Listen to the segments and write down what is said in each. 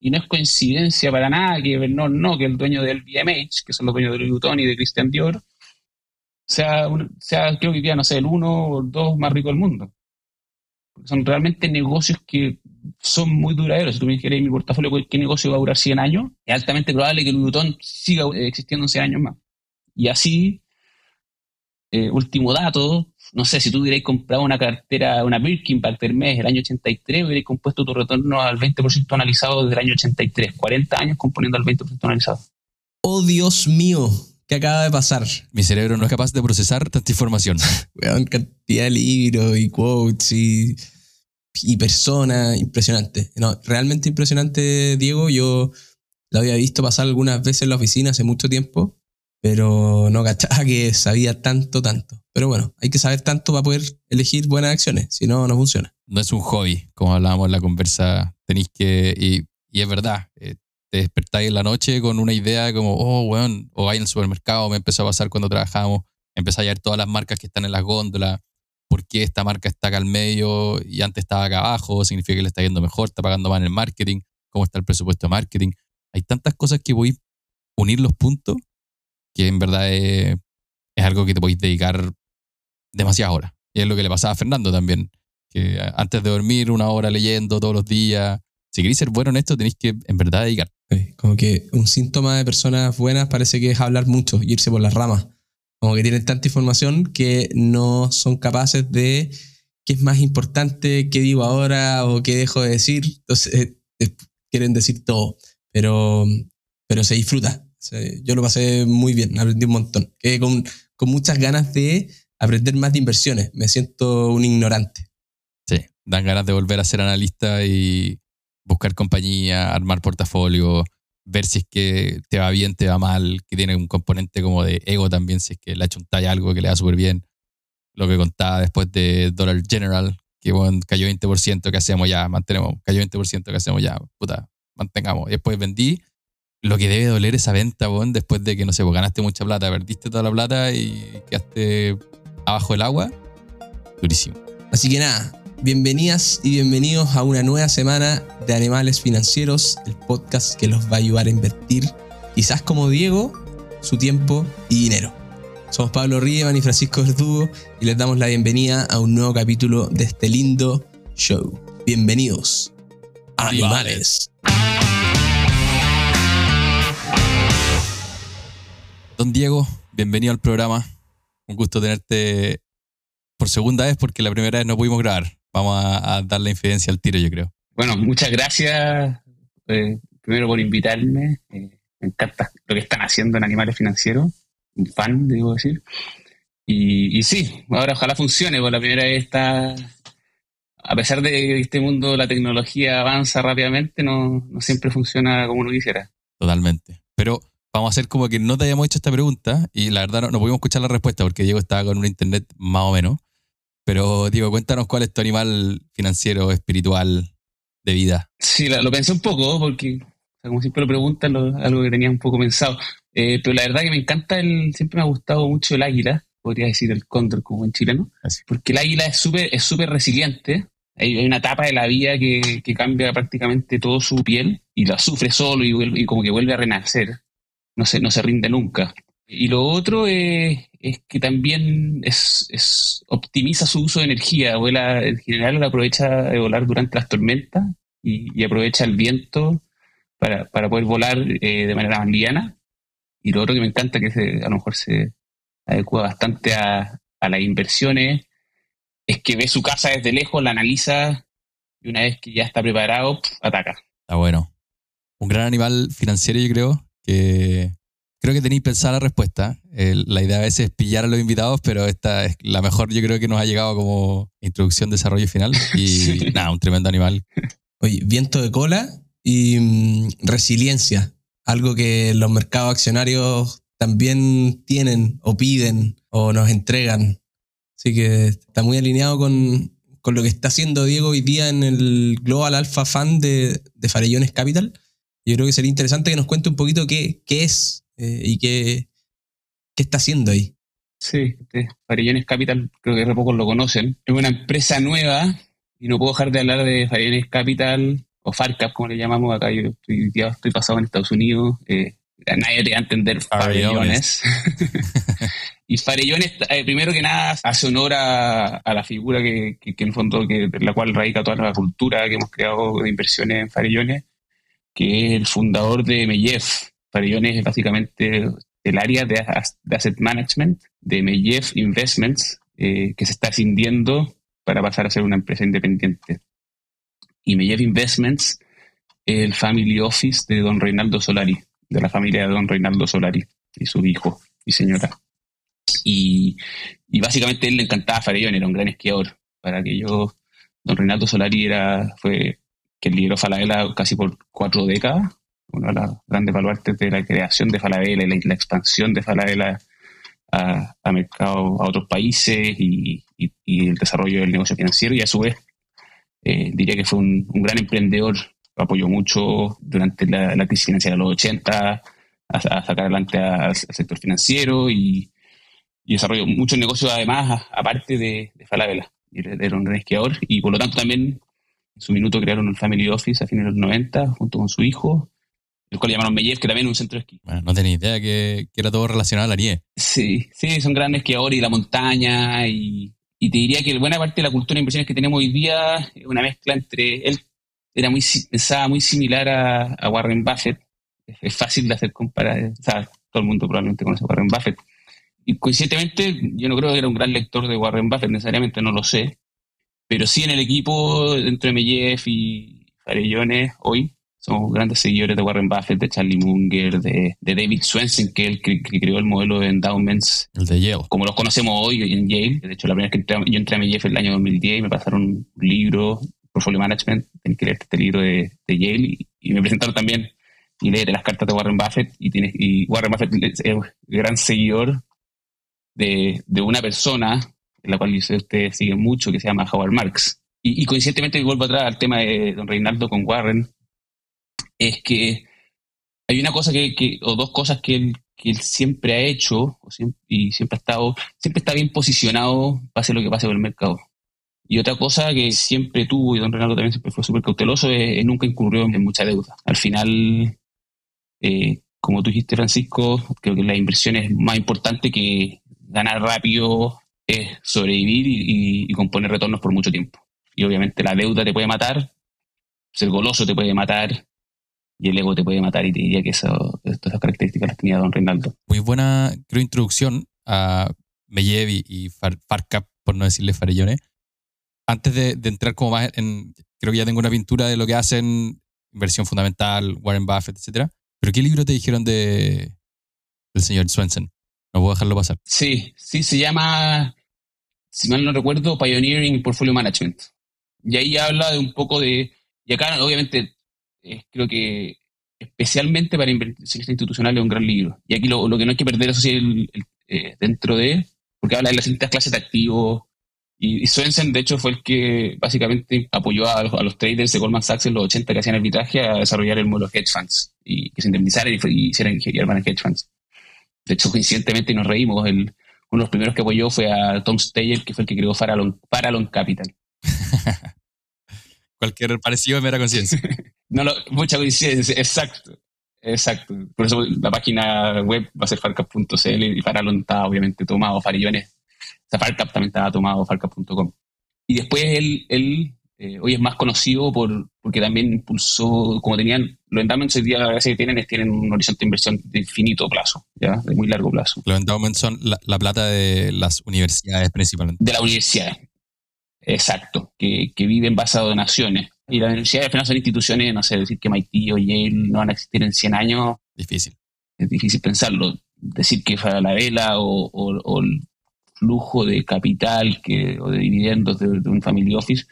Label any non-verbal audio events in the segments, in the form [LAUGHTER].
y no es coincidencia para nada que no, no, que el dueño del BMH, que son los dueños de Louis Vuitton y de Christian Dior, sea, sea creo que ya no sé, el uno o el dos más rico del mundo. son realmente negocios que son muy duraderos. Si tú me dijeras mi portafolio, ¿qué negocio va a durar 100 años? Es altamente probable que Louis Vuitton siga existiendo en 100 años más. Y así, eh, último dato, no sé, si tú hubierais comprado una cartera, una Birkin para el mes del año 83, hubierais compuesto tu retorno al 20% analizado desde el año 83. 40 años componiendo al 20% analizado. Oh, Dios mío, ¿qué acaba de pasar? Mi cerebro no es capaz de procesar tanta información. [LAUGHS] Weón, cantidad de libros y quotes y, y personas, impresionante. No, realmente impresionante, Diego. Yo lo había visto pasar algunas veces en la oficina hace mucho tiempo pero no cachaba que sabía tanto, tanto. Pero bueno, hay que saber tanto para poder elegir buenas acciones, si no, no funciona. No es un hobby, como hablábamos en la conversa, tenéis que, y, es verdad, eh, te despertáis en la noche con una idea como, oh, weón, o hay en el supermercado, me empezó a pasar cuando trabajamos, empezáis a ver todas las marcas que están en las góndolas, por qué esta marca está acá al medio y antes estaba acá abajo, significa que le está yendo mejor, está pagando más en el marketing, cómo está el presupuesto de marketing. Hay tantas cosas que voy a unir los puntos que en verdad es, algo que te podéis dedicar demasiadas horas. Y es lo que le pasaba a Fernando también, que antes de dormir una hora leyendo todos los días, si queréis ser bueno en esto, tenéis que en verdad dedicar. como que un síntoma de personas buenas parece que es hablar mucho, irse por las ramas. Como que tienen tanta información que no son capaces de qué es más importante, qué digo ahora o qué dejo de decir. Entonces, eh, quieren decir todo, pero, pero se disfruta yo lo pasé muy bien, aprendí un montón. Quedé con, con muchas ganas de aprender más de inversiones. Me siento un ignorante. Sí, dan ganas de volver a ser analista y buscar compañía, armar portafolio, ver si es que te va bien, te va mal, que tiene un componente como de ego también, si es que le talla algo que le da súper bien. Lo que contaba después de Dollar General, que bueno, cayó 20%, ¿qué hacemos ya? Mantenemos, cayó 20%, ¿qué hacemos ya? Puta, mantengamos. Después vendí lo que debe doler esa venta, weón, después de que, no sé, pues ganaste mucha plata, perdiste toda la plata y quedaste abajo del agua. Durísimo. Así que nada, bienvenidas y bienvenidos a una nueva semana de Animales Financieros, el podcast que los va a ayudar a invertir, quizás como Diego, su tiempo y dinero. Somos Pablo Riemann y Francisco Verdugo y les damos la bienvenida a un nuevo capítulo de este lindo show. Bienvenidos. Animales. Don Diego, bienvenido al programa. Un gusto tenerte por segunda vez porque la primera vez no pudimos grabar. Vamos a, dar la infidencia al tiro, yo creo. Bueno, muchas gracias eh, primero por invitarme. Eh, me encanta lo que están haciendo en Animales Financieros. Un fan, debo decir. Y, sí, ahora ojalá funcione, porque la primera vez está... A pesar de que este mundo la tecnología avanza rápidamente, no, no siempre funciona como uno quisiera. Totalmente. Pero vamos a hacer como que no te hayamos hecho esta pregunta y la verdad no, pudimos escuchar la respuesta porque Diego estaba con un internet más o menos. Pero Diego, cuéntanos cuál es tu animal financiero, espiritual, de vida. Sí, lo, pensé un poco porque, como siempre lo preguntan, algo que tenía un poco pensado. Eh, pero la verdad que me encanta, el, siempre me ha gustado mucho el águila, podría decir el cóndor como en chileno, porque el águila es súper es súper resiliente. Hay, una etapa de la vida que, cambia prácticamente todo su piel y la sufre solo y, y como que vuelve a renacer no se, no se rinde nunca. Y lo otro es, que también es, optimiza su uso de energía. Vuela, en general aprovecha de volar durante las tormentas y, aprovecha el viento para, poder volar eh, de manera más liviana. Y lo otro que me encanta, que a lo mejor se adecua bastante a, a las inversiones, es que ve su casa desde lejos, la analiza y una vez que ya está preparado, ataca. Está bueno. Un gran animal financiero, yo creo, que creo que tenéis pensada la respuesta. la idea a veces es pillar a los invitados, pero esta es la mejor, yo creo que nos ha llegado como introducción, desarrollo final. [LAUGHS] Y nada, un tremendo animal. Oye, viento de cola y mm, resiliencia, algo que los mercados accionarios también tienen o piden o nos entregan. Así que está muy alineado con, lo que está haciendo Diego hoy día en el Global Alpha Fund de, de Farellones Capital yo creo que sería interesante que nos cuente un poquito qué, qué es eh, y qué, qué está haciendo ahí. Sí, Farillones Capital, creo que re pocos lo conocen. Es una empresa nueva y no puedo dejar de hablar de Farillones Capital o FARCAP, como le llamamos acá, yo estoy, ya estoy pasado en Estados Unidos, eh, nadie te va a entender farellones. [LAUGHS] y farellones, eh, primero que nada, hace honor a, la figura que, que, en el fondo, que, la cual radica toda la cultura que hemos creado de inversiones en farellones, que es el fundador de Mellef. Farellones es básicamente el área de, asset management de Mellef Investments, eh, que se está ascendiendo para pasar a ser una empresa independiente. Y Mellef Investments el family office de don Reinaldo Solari de la familia de don Reinaldo Solari y su hijo y señora. Y, y básicamente él le encantaba Farellón, era un gran esquiador. Para que yo, don Reinaldo Solari era, fue quien lideró Falabella casi por cuatro décadas, uno de los grandes baluartes de la creación de Falabella y la, expansión de Falabella a, a mercados, a otros países y, y, el desarrollo del negocio financiero. Y a su vez, eh, diría que fue un, un gran emprendedor apoyó mucho durante la, crisis financiera de los 80 a, sacar adelante al, sector financiero y, desarrolló muchos negocios además, aparte de, de Falabella. Era un gran esquiador y por lo tanto también en su minuto crearon el Family Office a fines de los 90 junto con su hijo, el cual llamaron Meyer, que también es un centro de esquí. Bueno, no tenía idea que, era todo relacionado a la nieve. Sí, sí, son grandes esquiadores y la montaña y, y te diría que buena parte de la cultura de inversiones que tenemos hoy día es una mezcla entre él era muy, pensaba muy similar a, Warren Buffett. Es, fácil de hacer comparaciones. todo el mundo probablemente conoce a Warren Buffett. Y coincidentemente, yo no creo que era un gran lector de Warren Buffett, necesariamente no lo sé. Pero sí en el equipo, dentro de Mellef y Farellones, hoy somos grandes seguidores de Warren Buffett, de Charlie Munger, de, David Swensen, que que, creó el modelo de endowments. El de Yale. Como los conocemos hoy en Yale. De hecho, la primera vez que entré, yo entré a Mellef el año 2010 y me pasaron un libro Portfolio Management, tenés que leer este libro de, Yale y, me presentaron también y leer las cartas de Warren Buffett y, tienes, y Warren Buffett es gran seguidor de, una persona en la cual ustedes siguen mucho, que se llama Howard Marks. Y, y coincidentemente, vuelvo atrás al tema de don Reinaldo con Warren, es que hay una cosa que, o dos cosas que él, que siempre ha hecho y siempre ha estado, siempre está bien posicionado, pase lo que pase con el mercado. Y otra cosa que siempre tuvo, y don Renato también siempre fue súper cauteloso, es, nunca incurrió en mucha deuda. Al final, eh, como tú dijiste, Francisco, creo que la inversión es más importante que ganar rápido, es sobrevivir y, componer retornos por mucho tiempo. Y obviamente la deuda te puede matar, ser goloso te puede matar, y el ego te puede matar y te diría que eso, estas características las tenía don Reinaldo. Muy buena, creo, introducción a Mellev y, Farcap, por no decirle farellones antes de, entrar como más en, creo que ya tengo una pintura de lo que hacen, inversión fundamental, Warren Buffett, etcétera. Pero ¿qué libro te dijeron de del señor Swensen? No puedo dejarlo pasar. Sí, sí, se llama, si mal no recuerdo, Pioneering Portfolio Management. Y ahí habla de un poco de, y acá obviamente creo que especialmente para inversionistas institucionales es un gran libro. Y aquí lo, que no hay que perder, eso sí, el, eh, dentro de, porque habla de las distintas clases de activos, y, Swensen, de hecho, fue el que básicamente apoyó a los, traders de Goldman Sachs en los 80 que hacían arbitraje a desarrollar el modelo hedge funds y que se indemnizaran y, hicieran hedge funds. De hecho, coincidentemente nos reímos. El, uno de los primeros que apoyó fue a Tom Steyer, que fue el que creó Farallon, Farallon Capital. [LAUGHS] Cualquier parecido de mera coincidencia. [LAUGHS] no, mucha coincidencia, exacto. Exacto. Por eso la página web va a ser farcap.cl y Farallon está obviamente tomado, Farillones sea, Farcap también estaba tomado, farcap.com. Y después él, él eh, hoy es más conocido por, porque también impulsó, como tenían, los endowments hoy día que tienen, tienen un horizonte de inversión de infinito plazo, ¿ya? de muy largo plazo. Los endowments son la, plata de las universidades principalmente. De la universidad, exacto, que, que viven basado en donaciones. Y las universidades al final son instituciones, no sé, decir que MIT o Yale no van a existir en 100 años. Difícil. Es difícil pensarlo. Decir que Falabella o, o, o flujo de capital que, o de dividendos de, un family office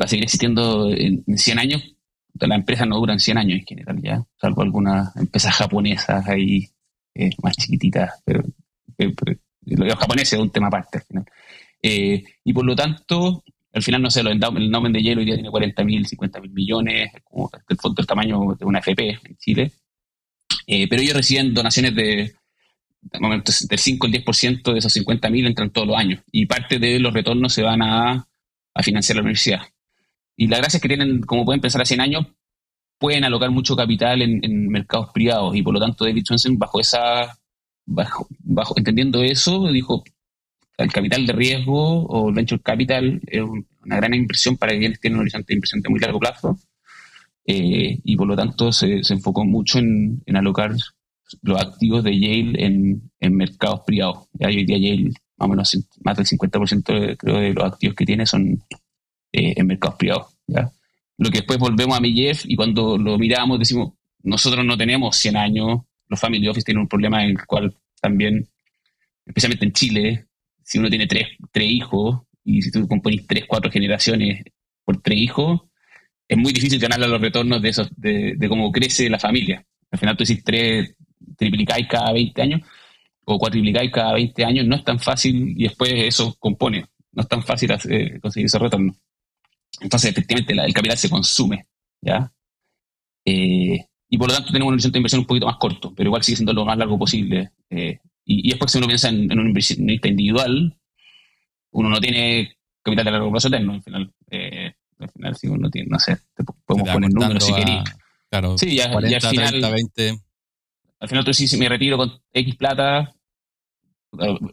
va a seguir existiendo en, 100 años. La empresa no duran 100 años en general, ya, salvo algunas empresas japonesas ahí eh, más chiquititas, pero, lo de los japoneses es un tema aparte al final. Eh, y por lo tanto, al final, no sé, el nombre de hielo hoy día tiene 40 mil, 50 mil millones, el fondo del tamaño de una FP en Chile. Eh, pero ellos reciben donaciones de, del 5 al 10% de esos 50.000 entran todos los años y parte de los retornos se van a, financiar la universidad. Y la gracia es que tienen, como pueden pensar a 100 años, pueden alocar mucho capital en, mercados privados y por lo tanto David Swensen bajo esa, bajo, bajo, entendiendo eso, dijo, el capital de riesgo o el venture capital es una gran inversión para quienes tienen un horizonte de inversión de muy largo plazo eh, y por lo tanto se, enfocó mucho en, alocar los activos de Yale en, mercados privados. Ya hoy día Yale, más más del 50% creo de los activos que tiene son eh, en mercados privados. ¿ya? Lo que después volvemos a mi Jeff y cuando lo miramos decimos, nosotros no tenemos 100 años, los family office tienen un problema en el cual también, especialmente en Chile, si uno tiene tres, tres hijos y si tú componís tres, cuatro generaciones por tres hijos, es muy difícil ganarle los retornos de, esos, de, cómo crece la familia. Al final tú decís tres, triplicáis cada 20 años o cuatriplicáis cada 20 años, no es tan fácil y después eso compone. No es tan fácil conseguir ese retorno. Entonces, efectivamente, el capital se consume, ¿ya? Eh, y por lo tanto tenemos un horizonte de inversión un poquito más corto, pero igual sigue siendo lo más largo posible. Eh, y, después si uno piensa en, un inversionista individual, uno no tiene capital de largo plazo eterno, al final. Eh, al final, si uno tiene, no sé, podemos poner números si queréis. Claro, sí, ya, 40, al final, 30, 20. Al final tú decís, si me retiro con X plata,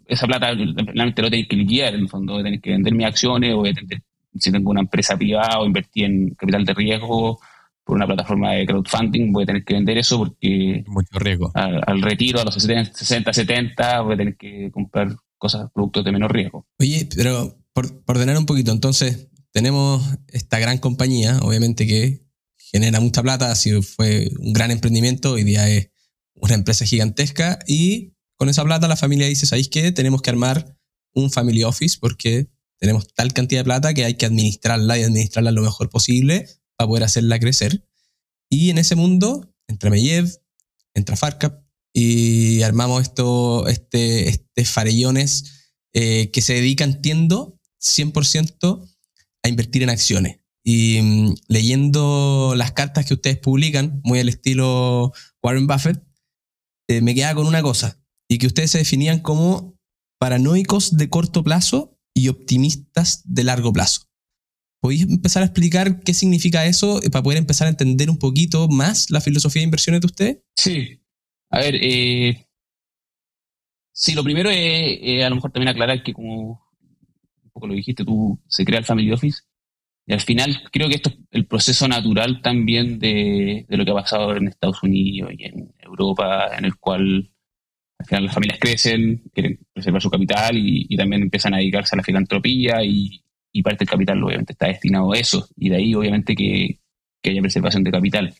esa plata realmente lo tenéis que liquidar, en el fondo, voy a tener que vender mis acciones, voy a tener si tengo una empresa privada o invertí en capital de riesgo por una plataforma de crowdfunding, voy a tener que vender eso porque mucho riesgo. Al, retiro, a los 60, 70, voy a tener que comprar cosas, productos de menor riesgo. Oye, pero por, ordenar un poquito, entonces tenemos esta gran compañía, obviamente que genera mucha plata, si fue un gran emprendimiento, hoy día es una empresa gigantesca y con esa plata la familia dice, ¿sabéis qué? Tenemos que armar un family office porque tenemos tal cantidad de plata que hay que administrarla y administrarla lo mejor posible para poder hacerla crecer. Y en ese mundo entra Meyev, entra Farcap y armamos esto, este, este farellones eh, que se dedican, entiendo, 100% a invertir en acciones. Y mm, leyendo las cartas que ustedes publican, muy al estilo Warren Buffett, eh, me queda con una cosa, y que ustedes se definían como paranoicos de corto plazo y optimistas de largo plazo. ¿Podéis empezar a explicar qué significa eso para poder empezar a entender un poquito más la filosofía de inversiones de usted? Sí. A ver, eh, sí, lo primero es a lo mejor también aclarar que como un poco lo dijiste tú, se crea el Family Office y al final creo que esto es el proceso natural también de, de lo que ha pasado en Estados Unidos y en Europa, en el cual al final las familias crecen, quieren preservar su capital y, también empiezan a dedicarse a la filantropía y, parte del capital obviamente está destinado a eso y de ahí obviamente que, haya preservación de capital.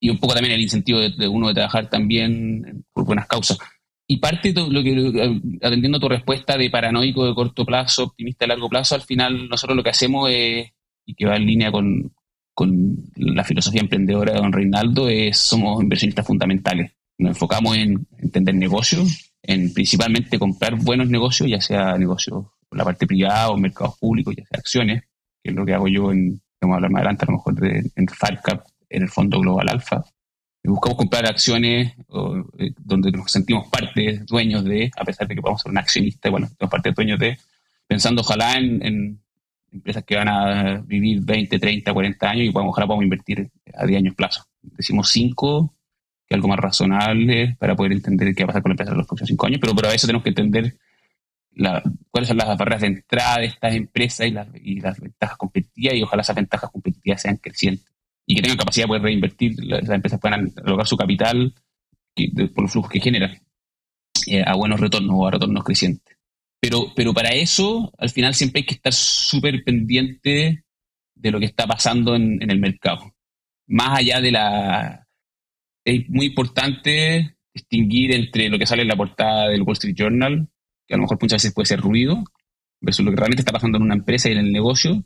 Y un poco también el incentivo de, uno de trabajar también por buenas causas. Y parte de lo que, atendiendo tu respuesta de paranoico de corto plazo, optimista de largo plazo, al final nosotros lo que hacemos es, y que va en línea con, con la filosofía emprendedora de don Reinaldo, es somos inversionistas fundamentales nos enfocamos en entender negocios, en principalmente comprar buenos negocios, ya sea negocios la parte privada o mercados públicos, ya sea acciones, que es lo que hago yo en, vamos a hablar más adelante, a lo mejor de, en FARCAP, en el Fondo Global Alfa. buscamos comprar acciones eh, donde nos sentimos parte, dueños de, a pesar de que podamos ser un accionista, bueno, somos parte de dueños de, pensando ojalá en, empresas que van a vivir 20, 30, 40 años y podamos, ojalá podamos invertir a 10 años plazo. Decimos 5 algo más razonable para poder entender qué va a pasar con la empresa en los próximos cinco años, pero para eso tenemos que entender cuáles son las barreras de entrada de estas empresas y las, y las ventajas competitivas y ojalá esas ventajas competitivas sean crecientes y que tengan capacidad de poder reinvertir, las empresas puedan alocar su capital por los flujos que generan eh, a buenos retornos o a retornos crecientes. Pero, pero para eso, al final siempre hay que estar súper pendiente de lo que está pasando en, en el mercado. Más allá de la, es muy importante distinguir entre lo que sale en la portada del Wall Street Journal, que a lo mejor muchas veces puede ser ruido, versus lo que realmente está pasando en una empresa y en el negocio,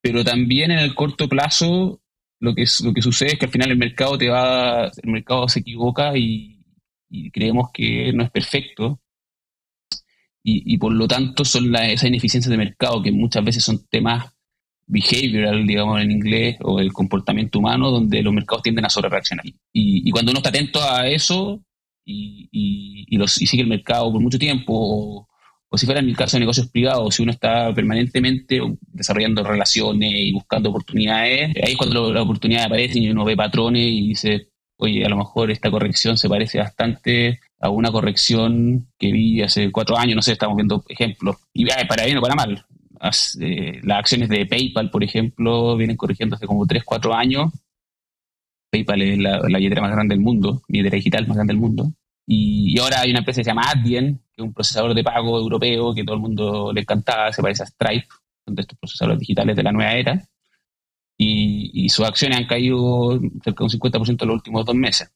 pero también en el corto plazo lo que, lo que sucede es que al final el mercado te va, el mercado se equivoca y, creemos que no es perfecto. Y, por lo tanto son esas ineficiencias de mercado que muchas veces son temas behavioral, digamos en inglés, o el comportamiento humano, donde los mercados tienden a sobrereaccionar. Y, y cuando uno está atento a eso y, sigue el mercado por mucho tiempo, o si fuera en el caso de negocios privados, si uno está permanentemente desarrollando relaciones y buscando oportunidades, ahí es cuando las oportunidades aparecen y uno ve patrones y dice, oye, a lo mejor esta corrección se parece bastante a una corrección que vi hace cuatro años, no sé, estamos viendo ejemplos, y para bien o para mal. Eh, las acciones de PayPal, por ejemplo, vienen corrigiendo hace como tres, cuatro años. PayPal es la, la billetera más grande del mundo, billetera digital más grande del mundo. Y, ahora hay una empresa que se llama Adyen, que es un procesador de pago europeo que todo el mundo le encantaba, se parece a Stripe, son de estos procesadores digitales de la nueva era. Y, sus acciones han caído cerca de un 50% en los últimos dos meses.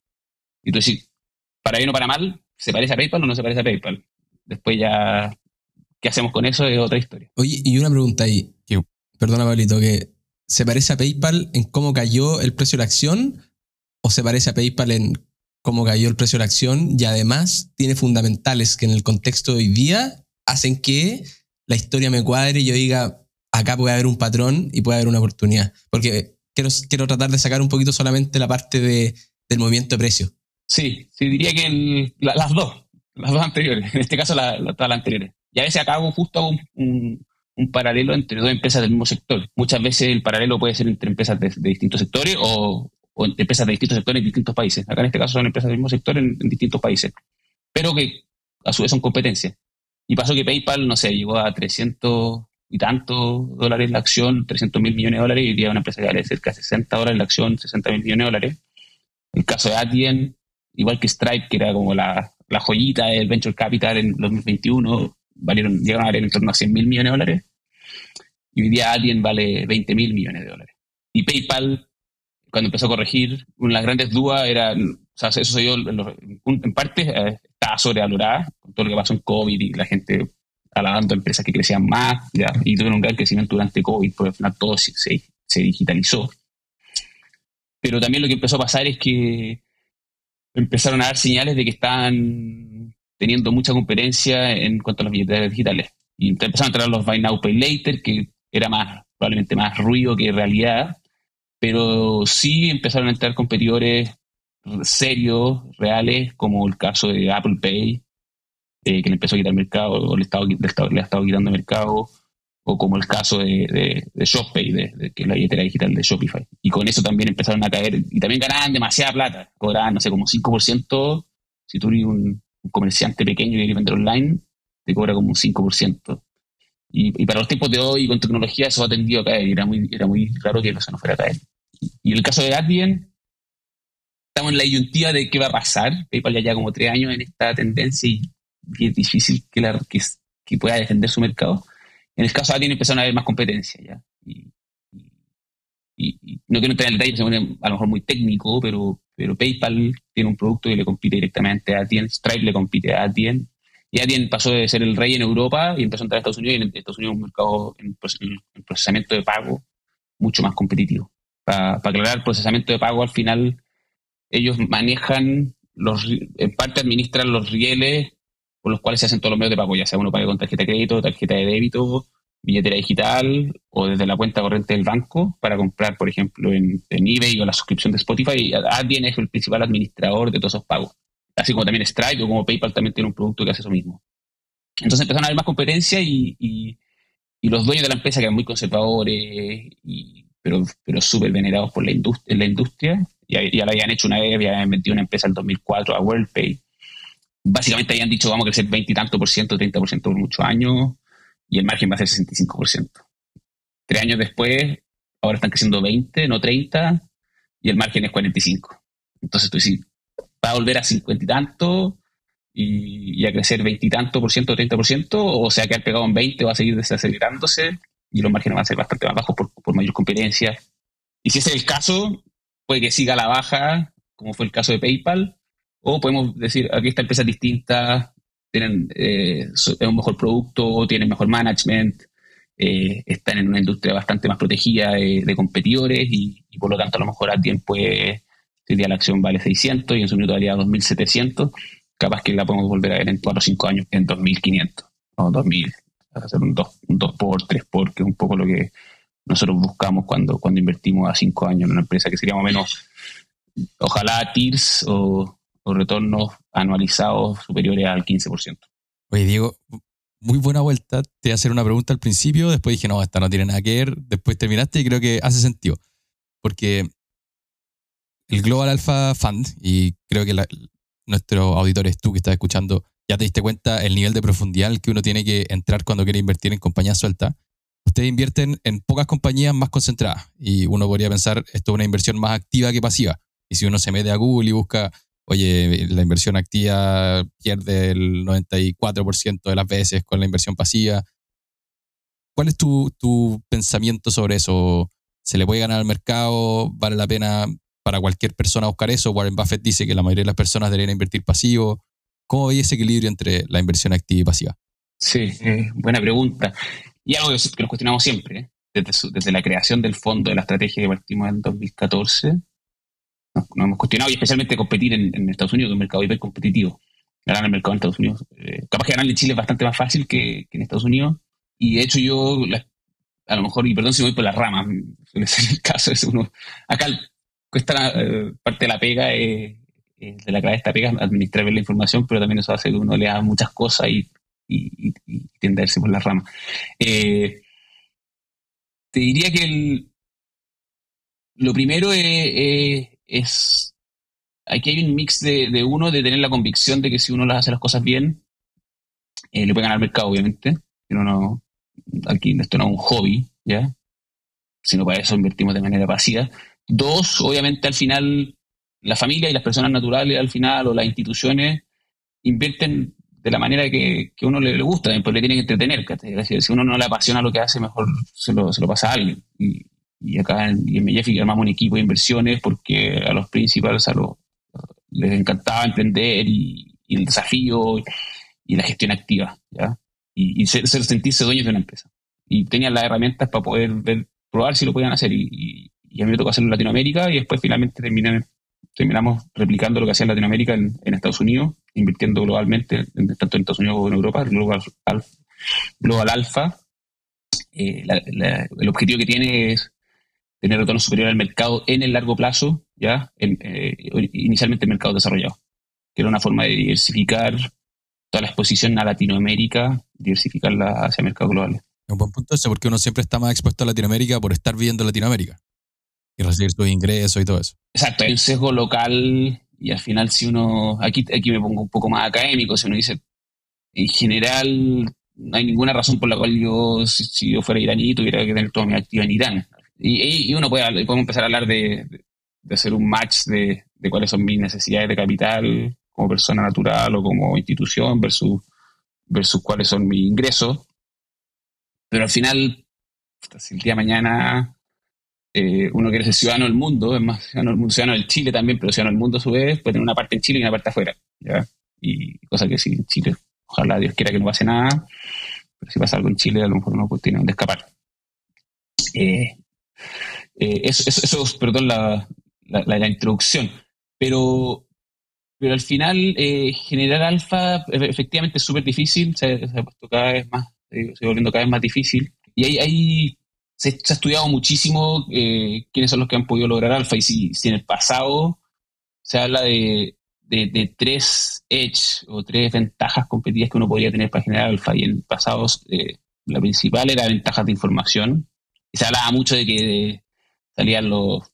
Y tú decís, para bien o para mal, ¿se parece a PayPal o no se parece a PayPal? Después ya, ¿qué hacemos con eso? Es otra historia. Oye, y una pregunta ahí. Perdona, Pablito, que ¿se parece a PayPal en cómo cayó el precio de la acción o se parece a PayPal en cómo cayó el precio de la acción y además tiene fundamentales que en el contexto de hoy día hacen que la historia me cuadre y yo diga, acá puede haber un patrón y puede haber una oportunidad. Porque quiero, quiero tratar de sacar un poquito solamente la parte de, del movimiento de precio. Sí, sí, diría que las dos, las dos anteriores, en este caso la, todas las anteriores. Y a veces acabo justo un, un, paralelo entre dos empresas del mismo sector. Muchas veces el paralelo puede ser entre empresas de distintos sectores o, o empresas de distintos sectores en distintos países. Acá en este caso son empresas del mismo sector en, distintos países, pero que a su vez son competencias. Y pasó que PayPal, no sé, llegó a 300 y tantos dólares la acción, 300 mil millones de dólares, y hoy día una empresa que vale cerca de 60 dólares la acción, 60 mil millones de dólares. El caso de Adyen, igual que Stripe, que era como la, la joyita del Venture Capital en 2021, valieron, llegaron a valer en torno a 100 mil millones de dólares. Y hoy día Adyen vale 20 mil millones de dólares. Y PayPal cuando empezó a corregir, una de las grandes dudas era, o sea, eso se dio en, parte, eh, estaba sobrevalorada con todo lo que pasó en COVID y la gente alabando empresas que crecían más, ya, y tuvieron un gran crecimiento durante COVID, porque al final todo se, se, digitalizó. Pero también lo que empezó a pasar es que empezaron a dar señales de que estaban teniendo mucha competencia en cuanto a las billeteras digitales. Y empezaron a entrar los Buy Now, Pay Later, que era más, probablemente más ruido que realidad, pero sí empezaron a entrar competidores serios, reales, como el caso de Apple Pay, eh, que le empezó a quitar mercado, o le, estaba, le, ha estado quitando mercado, o como el caso de, de, de ShopPay, que es la billetera digital de Shopify. Y con eso también empezaron a caer, y también ganaban demasiada plata, cobraban, no sé, como 5%, si tú eres un, comerciante pequeño y quieres vender online, te cobra como un 5%. Y, para los tiempos de hoy, con tecnología, eso ha tendido a caer. Era muy, era muy raro que eso no fuera a caer. Y en el caso de Adyen, estamos en la disyuntiva de qué va a pasar. PayPal ya lleva como tres años en esta tendencia y, es difícil que, la, que, pueda defender su mercado. En el caso de Adyen empezaron a haber más competencia ya. Y, no quiero entrar en detalle, se pone a lo mejor muy técnico, pero, pero PayPal tiene un producto que le compite directamente a Adyen, Stripe le compite a Adyen, y Adyen pasó de ser el rey en Europa y empezó a entrar a Estados Unidos, y en Estados Unidos un mercado en, procesamiento de pago mucho más competitivo. Para, aclarar, el procesamiento de pago al final, ellos manejan, los, en parte administran los rieles por los cuales se hacen todos los medios de pago, ya sea uno pague con tarjeta de crédito, tarjeta de débito, billetera digital o desde la cuenta corriente del banco para comprar, por ejemplo, en, en eBay o la suscripción de Spotify. Adyen es el principal administrador de todos esos pagos así como también Stripe o como PayPal también tiene un producto que hace eso mismo. Entonces empezaron a haber más competencia y, y, los dueños de la empresa, que eran muy conservadores, y, pero, pero súper venerados por la, industria, la industria, ya, ya la habían hecho una vez, habían vendido una empresa en 2004 a WorldPay. Básicamente habían dicho vamos a crecer 20 y tanto por ciento, 30 por ciento por muchos años, y el margen va a ser 65 por ciento. Tres años después, ahora están creciendo 20, no 30, y el margen es 45. Entonces tú dices, va a volver a 50 y tanto y, a crecer 20 y tanto por ciento, 30 por ciento, o sea, que ha pegado en 20 va a seguir desacelerándose y los márgenes van a ser bastante más bajos por, por mayor competencia. Y si ese es el caso, puede que siga la baja, como fue el caso de PayPal, o podemos decir, aquí esta empresa es distinta, tienen eh, es un mejor producto, tienen mejor management, eh, están en una industria bastante más protegida de, competidores y, por lo tanto a lo mejor alguien puede Hoy día la acción vale 600 y en su minuto valía 2.700. Capaz que la podemos volver a ver en 4 o 5 años en 2.500 o 2.000. Hacer un 2, un 2 por, 3 por, que es un poco lo que nosotros buscamos cuando, cuando invertimos a 5 años en una empresa que sería menos, ojalá TIRS o, o retornos anualizados superiores al 15%. Oye, Diego, muy buena vuelta. Te iba a hacer una pregunta al principio, después dije, no, esta no tiene nada que ver. Después terminaste y creo que hace sentido. Porque el Global Alpha Fund, y creo que nuestros auditores, tú que estás escuchando, ya te diste cuenta el nivel de profundidad que uno tiene que entrar cuando quiere invertir en compañías sueltas. Ustedes invierten en pocas compañías más concentradas y uno podría pensar esto es una inversión más activa que pasiva. Y si uno se mete a Google y busca oye, la inversión activa pierde el 94% de las veces con la inversión pasiva. ¿Cuál es tu, tu, pensamiento sobre eso? ¿Se le puede ganar al mercado? ¿Vale la pena para cualquier persona buscar eso? Warren Buffett dice que la mayoría de las personas deberían invertir pasivo. ¿Cómo veis ese equilibrio entre la inversión activa y pasiva? Sí, buena pregunta. Y algo que, nos cuestionamos siempre, ¿eh? desde, desde la creación del fondo de la estrategia que partimos en 2014 nos, hemos cuestionado y especialmente competir en, Estados Unidos, que es un mercado hiper competitivo. Ganar el mercado en Estados Unidos. Eh, capaz que ganar en Chile es bastante más fácil que, en Estados Unidos. Y de hecho yo, a lo mejor, y perdón si voy por las ramas, suele ser el caso, es uno, acá cuesta eh, parte de la pega, de la clave de esta pega, administrar bien la información, pero también eso hace que uno lea muchas cosas y, y, tiende a irse por las ramas. Eh, te diría que el, lo primero es, es, aquí hay un mix de, uno, de tener la convicción de que si uno las hace las cosas bien, eh, le puede ganar al mercado, obviamente. Pero no, aquí esto no es un hobby, ¿ya? Sino para eso invertimos de manera pasiva. Dos, obviamente al final, la familia y las personas naturales al final, o las instituciones, invierten de la manera que, que uno le, gusta, porque le tienen que entretener. Si uno no le apasiona lo que hace, mejor se lo, se lo pasa a alguien. Y acá en, y en armamos un equipo de inversiones porque a los principales a los, les encantaba emprender y, el desafío y, la gestión activa, ¿ya? Y, ser, sentirse dueños de una empresa. Y tenían las herramientas para poder ver, probar si lo podían hacer. Y, a mí me tocó hacerlo en Latinoamérica y después finalmente terminamos replicando lo que hacía en Latinoamérica en, Estados Unidos, invirtiendo globalmente, tanto en Estados Unidos como en Europa, Global, Alpha. Global Alpha. Eh, el objetivo que tiene es tener retorno superior al mercado en el largo plazo, ya en, eh, inicialmente el mercado desarrollado, que era una forma de diversificar toda la exposición a Latinoamérica, diversificarla hacia mercados globales. Es un buen punto ese, porque uno siempre está más expuesto a Latinoamérica por estar viviendo en Latinoamérica y recibir sus ingresos y todo eso. Exacto, hay un sesgo local y al final si uno, aquí, aquí me pongo un poco más académico, si uno dice, en general no hay ninguna razón por la cual yo, si, yo fuera iraní, tuviera que tener toda mi actividad en Irán. Y, uno puede, podemos empezar a hablar de, hacer un match de, cuáles son mis necesidades de capital como persona natural o como institución versus, versus cuáles son mis ingresos. Pero al final, si el día de mañana eh, uno quiere ser ciudadano del mundo, es más ciudadano del mundo, ciudadano del Chile también, pero ciudadano del mundo a su vez, puede tener una parte en Chile y una parte afuera. ¿ya? Y cosa que si en Chile, ojalá Dios quiera que no pase nada, pero si pasa algo en Chile, a lo mejor uno pues, tiene donde escapar. Eh, eh, eso, es, perdón, la, la, introducción. Pero, pero al final, eh, generar alfa efectivamente es súper difícil, se, ha puesto cada vez más, se volviendo cada vez más difícil. Y hay, hay se, ha estudiado muchísimo eh, quiénes son los que han podido lograr alfa. Y si, si en el pasado se habla de, de, tres edge o tres ventajas competitivas que uno podría tener para generar alfa, y en el pasado la principal era ventajas de información, se hablaba mucho de que salían los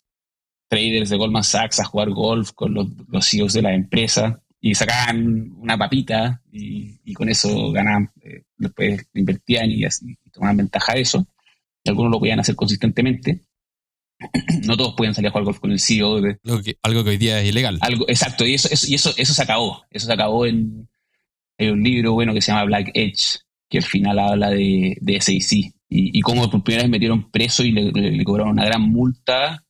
traders de Goldman Sachs a jugar golf con los, los CEOs de la empresa y sacaban una papita y, con eso ganaban, eh, después invertían y, así, tomaban ventaja de eso. Y algunos lo podían hacer consistentemente. [CLEARS THROAT] no todos pueden salir a jugar golf con el CEO. De, algo, que, hoy día es ilegal. Algo, exacto, y eso, eso, y eso, eso se acabó. Eso se acabó en, hay un libro bueno que se llama Black Edge, que al final habla de, de SEC, y, y cómo por primera vez metieron preso y le, cobraron una gran multa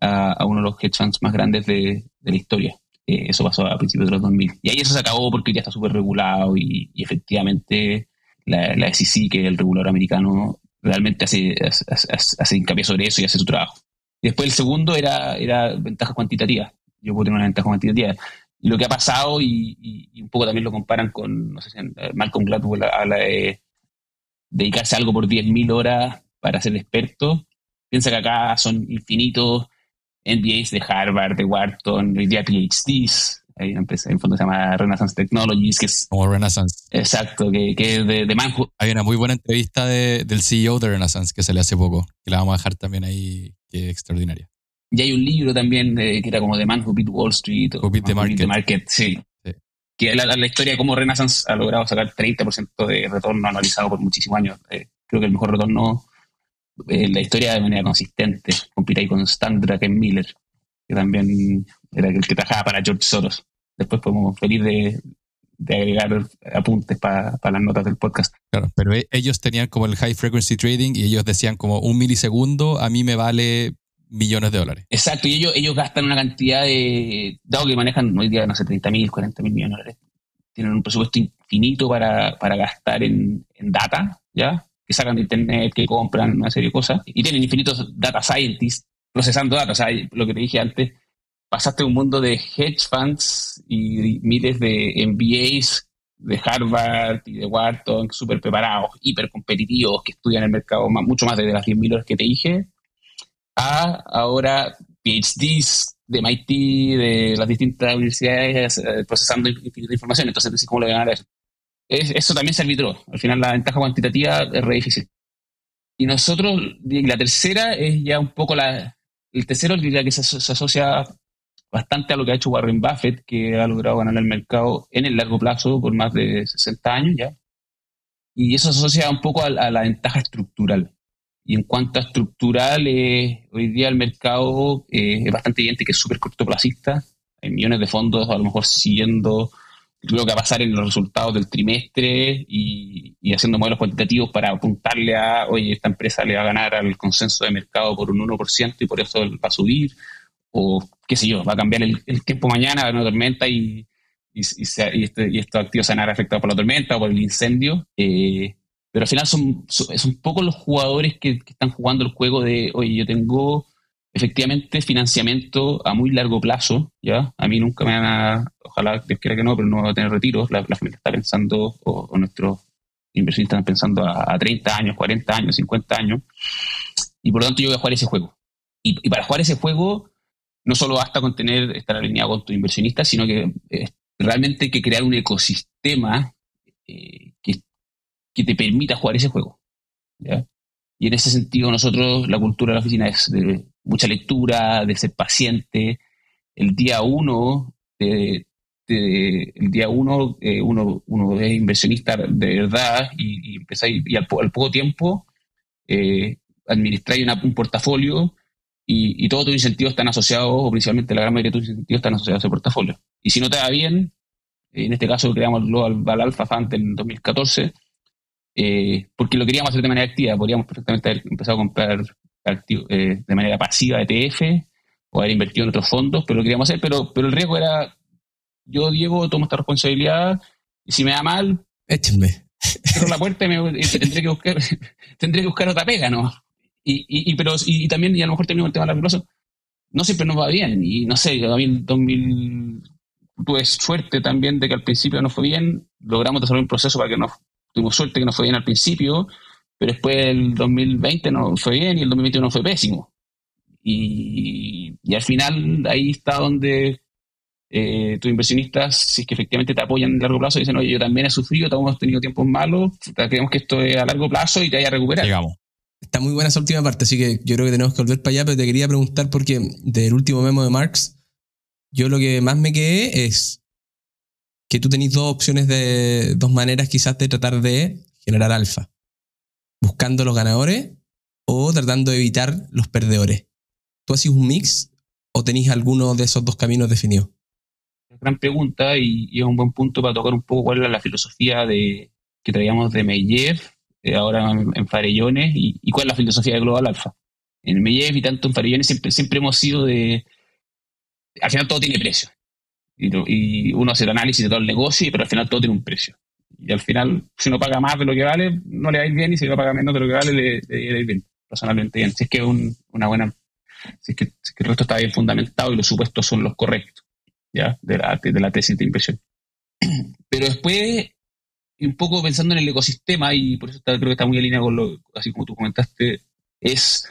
a, uno de los hedge funds más grandes de, la historia. Eh, eso pasó a principios de los 2000. Y ahí eso se acabó porque ya está súper regulado y, efectivamente la, la SEC, que es el regulador americano, realmente hace, hace, hincapié sobre eso y hace su trabajo. después el segundo era, era ventaja cuantitativa. Yo puedo tener una ventaja cuantitativa. Y lo que ha pasado, y, un poco también lo comparan con, no sé si Malcolm Gladwell habla de dedicarse a algo por 10.000 horas para ser experto. Piensa que acá son infinitos MBAs de Harvard, de Wharton, hoy día PhDs. hay una empresa, en fondo se llama Renaissance Technologies, que es... Como Renaissance. Exacto, que, que es de, de. Hay una muy buena entrevista de, del CEO de Renaissance que se le hace poco, que la vamos a dejar también ahí, que es extraordinaria. Y hay un libro también eh, que era como de Man Who Beat Wall Street. Who Beat the Market. Market, sí. Sí. Que la, la, la historia de cómo Renaissance ha logrado sacar 30% de retorno anualizado por muchísimos años. Eh, creo que el mejor retorno en la historia de manera consistente. Compite ahí con Stan Miller, que también era el que trabajaba para George Soros. Después podemos feliz de, de agregar apuntes para las notas del podcast. Claro, pero e- ellos tenían como el high frequency trading y ellos decían como un milisegundo a mí me vale millones de dólares. Exacto, y ellos, ellos gastan una cantidad de, dado que manejan hoy día, no sé, 30 mil, 40 mil millones de dólares, tienen un presupuesto infinito para, para gastar en, en data, ¿ya? Que sacan de internet, que compran una serie de cosas, y tienen infinitos data scientists procesando datos. O lo que te dije antes, pasaste un mundo de hedge funds y miles de MBAs de Harvard y de Wharton, súper preparados, hiper competitivos, que estudian el mercado mucho más de las 10.000 horas que te dije, a ahora PhDs de MIT, de las distintas universidades, eh, procesando infinita información. Entonces, ¿cómo le van a ganar eso? Es, eso también se arbitró. Al final, la ventaja cuantitativa es re difícil. Y nosotros, la tercera es ya un poco la. El tercero diría que se, se asocia bastante a lo que ha hecho Warren Buffett, que ha logrado ganar el mercado en el largo plazo por más de 60 años ya. Y eso se asocia un poco a, a la ventaja estructural. Y en cuanto a estructural, eh, hoy día el mercado eh, es bastante evidente que es súper cortoplacista. Hay millones de fondos a lo mejor siguiendo lo que va a pasar en los resultados del trimestre y, y, haciendo modelos cuantitativos para apuntarle a, oye, esta empresa le va a ganar al consenso de mercado por un 1% y por eso va a subir. O qué sé yo, va a cambiar el, tiempo mañana, va a haber una tormenta y, y, y, este, y estos activos se van a ver afectados por la tormenta o por el incendio. Eh, pero al final son, son, es un poco los jugadores que, están jugando el juego de, oye, yo tengo efectivamente financiamiento a muy largo plazo, ¿ya? A mí nunca me van a, ojalá Dios quiera que no, pero no va a tener retiros, la, la familia está pensando, o, nuestros inversionistas están pensando a, a, 30 años, 40 años, 50 años, y por lo tanto yo voy a jugar ese juego. Y, para jugar ese juego, no solo basta con tener, estar alineado con tus inversionistas, sino que realmente hay que crear un ecosistema eh, que te permita jugar ese juego. Y en ese sentido, nosotros, la cultura de la oficina es de mucha lectura, de ser paciente. El día uno, el día uno, eh, uno, uno es inversionista de verdad y, empezáis, y al, poco tiempo eh, un portafolio y, y, todos tus incentivos están asociados, o principalmente la gran mayoría de tus incentivos están asociados a ese portafolio. Y si no te va bien, en este caso creamos el Global Alpha Fund en 2014, eh, porque lo queríamos hacer de manera activa. Podríamos perfectamente haber empezado a comprar activo, eh, de manera pasiva ETF o haber invertido en otros fondos, pero lo queríamos hacer. Pero, pero el riesgo era, yo, Diego, tomo esta responsabilidad y si me da mal, échenme. Cierro la puerta y, me, y [LAUGHS] tendré, que buscar, [LAUGHS] tendré que buscar otra pega, ¿no? Y, y, y pero, y, también, y a lo mejor termino el tema largo no siempre nos va bien. Y no sé, a mí en 2000 tuve suerte también de que al principio no fue bien, logramos desarrollar un proceso para que no tuvimos suerte que no fue bien al principio, pero después el 2020 no fue bien y el 2021 fue pésimo. Y, y al final ahí está donde eh, tus inversionistas, si es que efectivamente te apoyan en largo plazo, dicen, oye, yo también he sufrido, todos hemos tenido tiempos malos, creemos que esto es a largo plazo y te vaya a recuperar. Digamos. Está muy buena esa última parte, así que yo creo que tenemos que volver para allá, pero te quería preguntar porque del último memo de Marx, yo lo que más me quedé es que tú tenéis dos opciones de dos maneras quizás de tratar de generar alfa. Buscando los ganadores o tratando de evitar los perdedores. ¿Tú haces un mix o tenéis alguno de esos dos caminos definidos? Gran pregunta y, es un buen punto para tocar un poco cuál es la filosofía de, que traíamos de Meyer, eh, ahora en, Farellones, y, y, cuál es la filosofía de Global Alpha. En Meyer y tanto en Farellones siempre, siempre hemos sido de... Al final todo tiene precio y, uno hace el análisis de todo el negocio, pero al final todo tiene un precio. Y al final, si uno paga más de lo que vale, no le va a ir bien, y si uno paga menos de lo que vale, le, le a ir bien, personalmente bien. Si es que es un, una buena, si es, que, el resto está bien fundamentado y los supuestos son los correctos, ¿ya? De la, de la tesis de inversión. [CLEARS THROAT] Pero después, un poco pensando en el ecosistema, y por eso está, creo que está muy alineado con lo, así como tú comentaste, es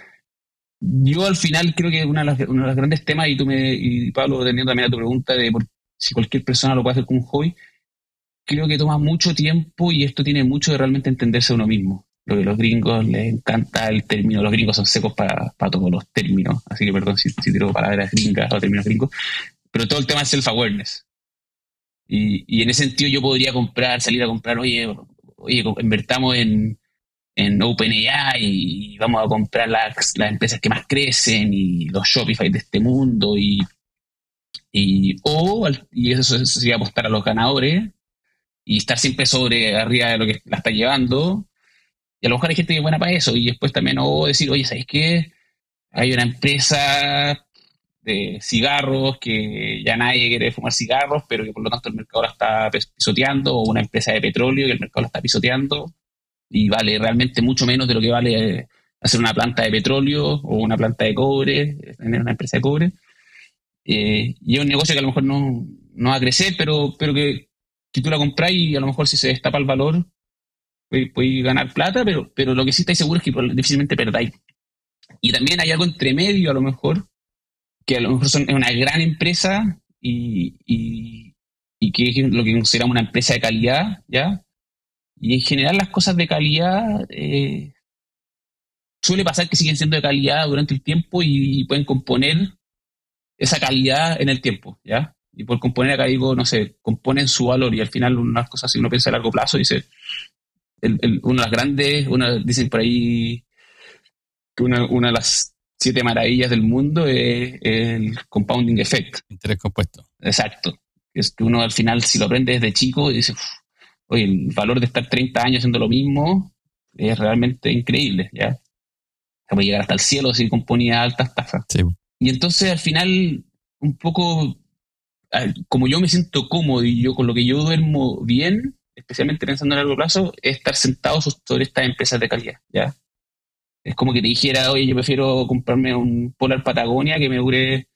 yo al final creo que una de uno de los grandes temas, y tú me, y Pablo, teniendo también a tu pregunta de por si cualquier persona lo puede hacer como un hobby, creo que toma mucho tiempo y esto tiene mucho de realmente entenderse a uno mismo. Lo que los gringos les encanta el término, los gringos son secos para, todos los términos, así que perdón si, si tiro palabras gringas o términos gringos, pero todo el tema es self-awareness. Y, y, en ese sentido yo podría comprar, salir a comprar, oye, oye, invertamos en, en OpenAI y vamos a comprar las, las empresas que más crecen y los Shopify de este mundo y, y o y eso sería apostar a los ganadores y estar siempre sobre arriba de lo que la está llevando y a lo mejor hay gente que es buena para eso y después también o decir oye sabes qué hay una empresa de cigarros que ya nadie quiere fumar cigarros pero que por lo tanto el mercado la está pisoteando o una empresa de petróleo que el mercado la está pisoteando y vale realmente mucho menos de lo que vale hacer una planta de petróleo o una planta de cobre, tener una empresa de cobre. Eh, y es un negocio que a lo mejor no, no va a crecer, pero, pero que, que, tú la compras y a lo mejor si se destapa el valor, puedes, ganar plata, pero, pero lo que sí estáis seguro es que difícilmente perdáis. Y también hay algo entre medio, a lo mejor, que a lo mejor son, es una gran empresa y, y, y que es lo que consideramos una empresa de calidad, ¿ya? Y en general las cosas de calidad eh, suele pasar que siguen siendo de calidad durante el tiempo y, pueden componer esa calidad en el tiempo, ¿ya? Y por componer acá digo, no sé, componen su valor y al final unas cosas, si uno piensa a largo plazo, dice, el, una de las grandes, una, dicen por ahí que una, una de las siete maravillas del mundo es el compounding effect. Interés compuesto. Exacto. Es que uno al final, si lo aprende desde chico, dice, oye, el valor de estar 30 años haciendo lo mismo es realmente increíble, ¿ya? Se puede llegar hasta el cielo si componía altas tasas. Y entonces al final, un poco, como yo me siento cómodo y yo con lo que yo duermo bien, especialmente pensando a largo plazo, es estar sentado sobre estas empresas de calidad, ¿ya? Es como que te dijera, oye, yo prefiero comprarme un Polar Patagonia que me dure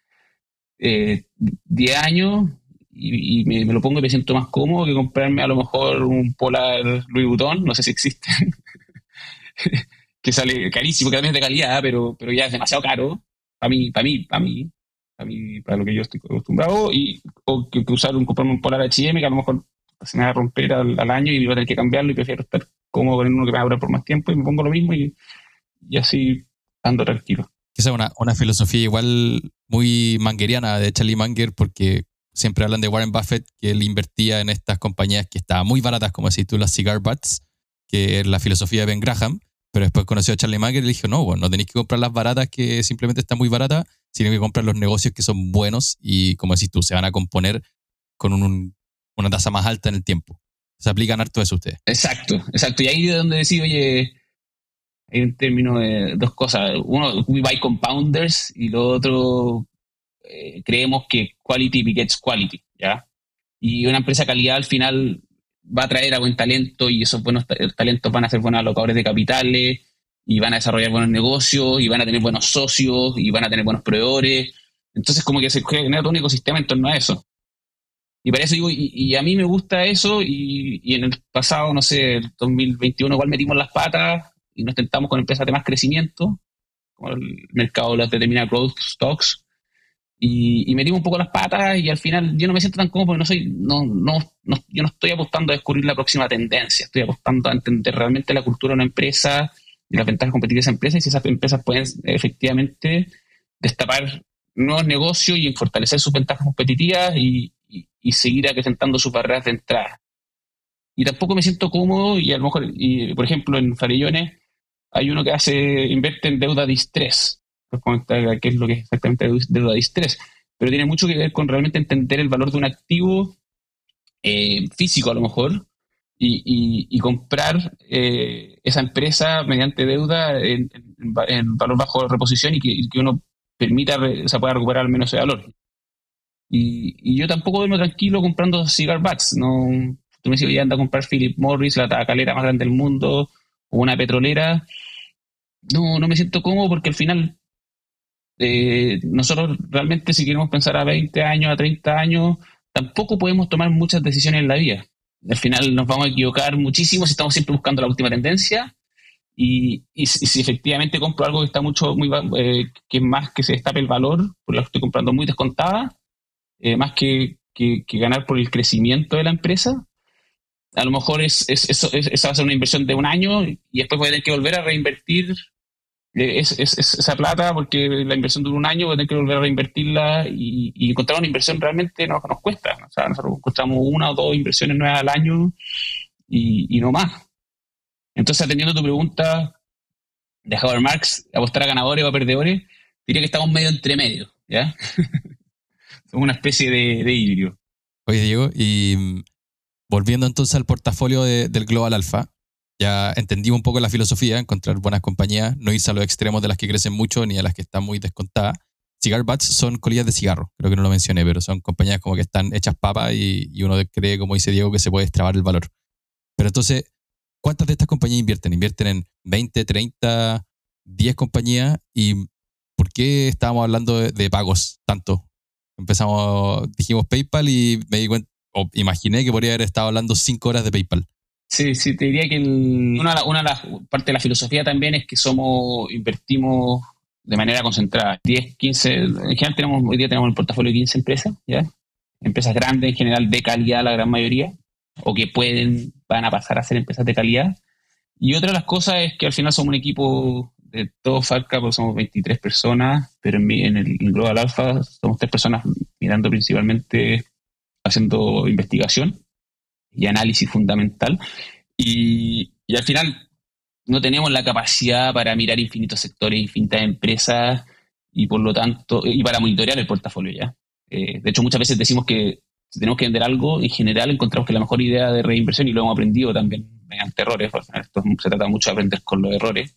eh, 10 años y, me, lo pongo y me siento más cómodo que comprarme a lo mejor un Polar Louis Vuitton, no sé si existe, [LAUGHS] que sale carísimo, que también es de calidad, pero, pero ya es demasiado caro para mí, para mí, para mí, para mí, para lo que yo estoy acostumbrado, y, o que, usar un, comprarme un Polar H&M que a lo mejor se me va a romper al, año y voy a tener que cambiarlo y prefiero estar cómodo con uno que me va a durar por más tiempo y me pongo lo mismo y, y así ando tranquilo. Es una, una filosofía igual muy mangueriana de Charlie Manger porque siempre hablan de Warren Buffett, que él invertía en estas compañías que estaban muy baratas, como decís tú, las cigar butts, que es la filosofía de Ben Graham, pero después conoció a Charlie Munger y le dijo, no, bueno, no tenéis que comprar las baratas que simplemente están muy baratas, sino que comprar los negocios que son buenos y, como decís tú, se van a componer con una tasa más alta en el tiempo. Se aplican harto eso ustedes. Exacto, exacto. Y ahí es donde decís, oye, hay un término de dos cosas. Uno, we buy compounders y lo otro, eh, creemos que quality begets quality, ¿ya? Y una empresa calidad al final va a traer a buen talento y esos buenos talentos van a ser buenos alocadores de capitales y van a desarrollar buenos negocios y van a tener buenos socios y van a tener buenos proveedores. Entonces como que se genera todo un ecosistema en torno a eso. Y para eso digo, y, a mí me gusta eso y, en el pasado, no sé, el 2021 igual metimos las patas y nos tentamos con empresas de más crecimiento, como el mercado las determina growth stocks, y, y metimos un poco las patas y al final yo no me siento tan cómodo porque no soy, no, no, no, yo no estoy apostando a descubrir la próxima tendencia, estoy apostando a entender realmente la cultura de una empresa y las ventajas competitivas de esa empresa y si esas empresas pueden efectivamente destapar nuevos negocios y fortalecer sus ventajas competitivas y, seguir acrecentando sus barreras de entrada. Y tampoco me siento cómodo y a lo mejor, y, por ejemplo, en Farellones hay uno que hace, invierte en deuda de estrés qué es lo que es exactamente deuda de estrés, pero tiene mucho que ver con realmente entender el valor de un activo eh, físico a lo mejor y, comprar eh, esa empresa mediante deuda en, valor bajo reposición y que, uno permita, o sea, pueda recuperar al menos ese valor. Y, yo tampoco duermo tranquilo comprando cigar butts, no, tú me decís, anda a comprar Philip Morris, la tabacalera más grande del mundo, o una petrolera. No, no me siento cómodo porque al final eh, nosotros realmente si queremos pensar a 20 años, a 30 años, tampoco podemos tomar muchas decisiones en la vida. Al final nos vamos a equivocar muchísimo si estamos siempre buscando la última tendencia y, si efectivamente compro algo que está mucho, muy, eh, que más que se destape el valor, porque la estoy comprando muy descontada, eh, más que que, ganar por el crecimiento de la empresa. A lo mejor es, es, eso, esa va a ser una inversión de un año y después voy a tener que volver a reinvertir eh, esa plata porque la inversión dura un año, voy a tener que volver a reinvertirla y, encontrar una inversión realmente nos, nos cuesta. O sea, nosotros encontramos una o dos inversiones nuevas al año y, y no más. Entonces, atendiendo a tu pregunta de Howard Marx, apostar a ganadores o a perdedores, diría que estamos medio entre medio, ¿ya? [LAUGHS] Somos una especie de, de híbrido. Oye, Diego, y mm, volviendo entonces al portafolio del Global Alpha, ya entendimos un poco la filosofía, encontrar buenas compañías, no irse a los extremos de las que crecen mucho ni a las que están muy descontadas. Cigar Butts son colillas de cigarro, creo que no lo mencioné, pero son compañías como que están hechas papas y, y uno cree, como dice Diego, que se puede extrabar el valor. Pero entonces, ¿cuántas de estas compañías invierten? ¿Invierten en 20, 30, 10 compañías? ¿Y por qué estábamos hablando de, pagos tanto? Empezamos, dijimos PayPal y me di cuenta, o imaginé que podría haber estado hablando 5 horas de PayPal. Sí, sí, te diría que una, una de las de la filosofía también es que somos, invertimos de manera concentrada. 10, 15, en general tenemos, hoy día tenemos el portafolio de 15 empresas, ¿ya? Empresas grandes, en general de calidad la gran mayoría, o que pueden, van a pasar a ser empresas de calidad. Y otra de las cosas es que al final somos un equipo de todo Falca, porque somos 23 personas, pero en, el Global Alpha somos tres personas mirando principalmente, haciendo investigación y análisis fundamental. Y, al final no tenemos la capacidad para mirar infinitos sectores, infinitas empresas y por lo tanto, y para monitorear el portafolio ya. Eh, de hecho, muchas veces decimos que si tenemos que vender algo, en general encontramos que la mejor idea de reinversión, y lo hemos aprendido también mediante errores, esto se trata mucho de aprender con los errores,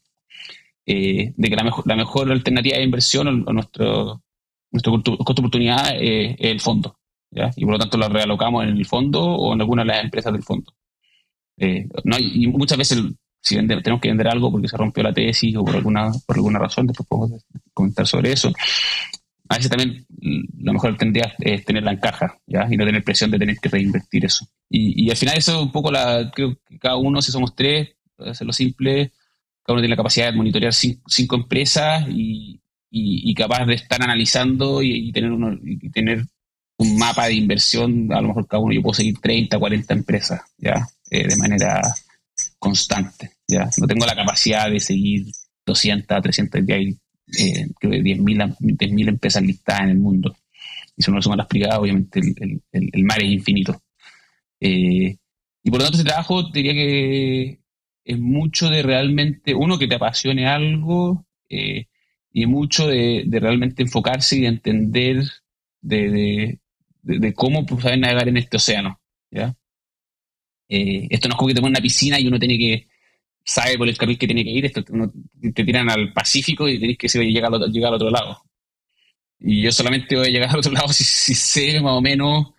eh, de que la mejor, la mejor alternativa de inversión o, nuestro, nuestro costo oportunidad es el fondo. ¿Ya? Y por lo tanto lo realocamos en el fondo o en alguna de las empresas del fondo. Eh, no, y muchas veces si tenemos que vender algo porque se rompió la tesis o por alguna, por alguna razón, después podemos comentar sobre eso a veces también lo mejor tendría es tenerla en caja, ¿ya? Y no tener presión de tener que reinvertir eso. Y, al final eso es un poco la, creo que cada uno, si somos tres, hacerlo simple, cada uno tiene la capacidad de monitorear cinco, empresas y, capaz de estar analizando y, tener uno, y tener un mapa de inversión, a lo mejor cada uno yo puedo seguir 30, 40 empresas, ¿ya? Eh, de manera constante, ¿ya? No tengo la capacidad de seguir 200, 300, ya hay eh, creo que 10.000 empresas listadas en el mundo. Y si uno suma las privadas, obviamente el, el, mar es infinito. Eh, y por lo tanto, ese trabajo diría que es mucho de realmente, uno, que te apasione algo eh, y mucho de, realmente enfocarse y de entender de, de, cómo pues, navegar en este océano. ¿ya? Eh, esto no es como que te una piscina y uno tiene que sabe por el carril que tiene que ir, esto, te tiran al Pacífico y tenés que llegar al, otro, llegar al otro lado. Y yo solamente voy a llegar al otro lado [LAUGHS] si, sé más o menos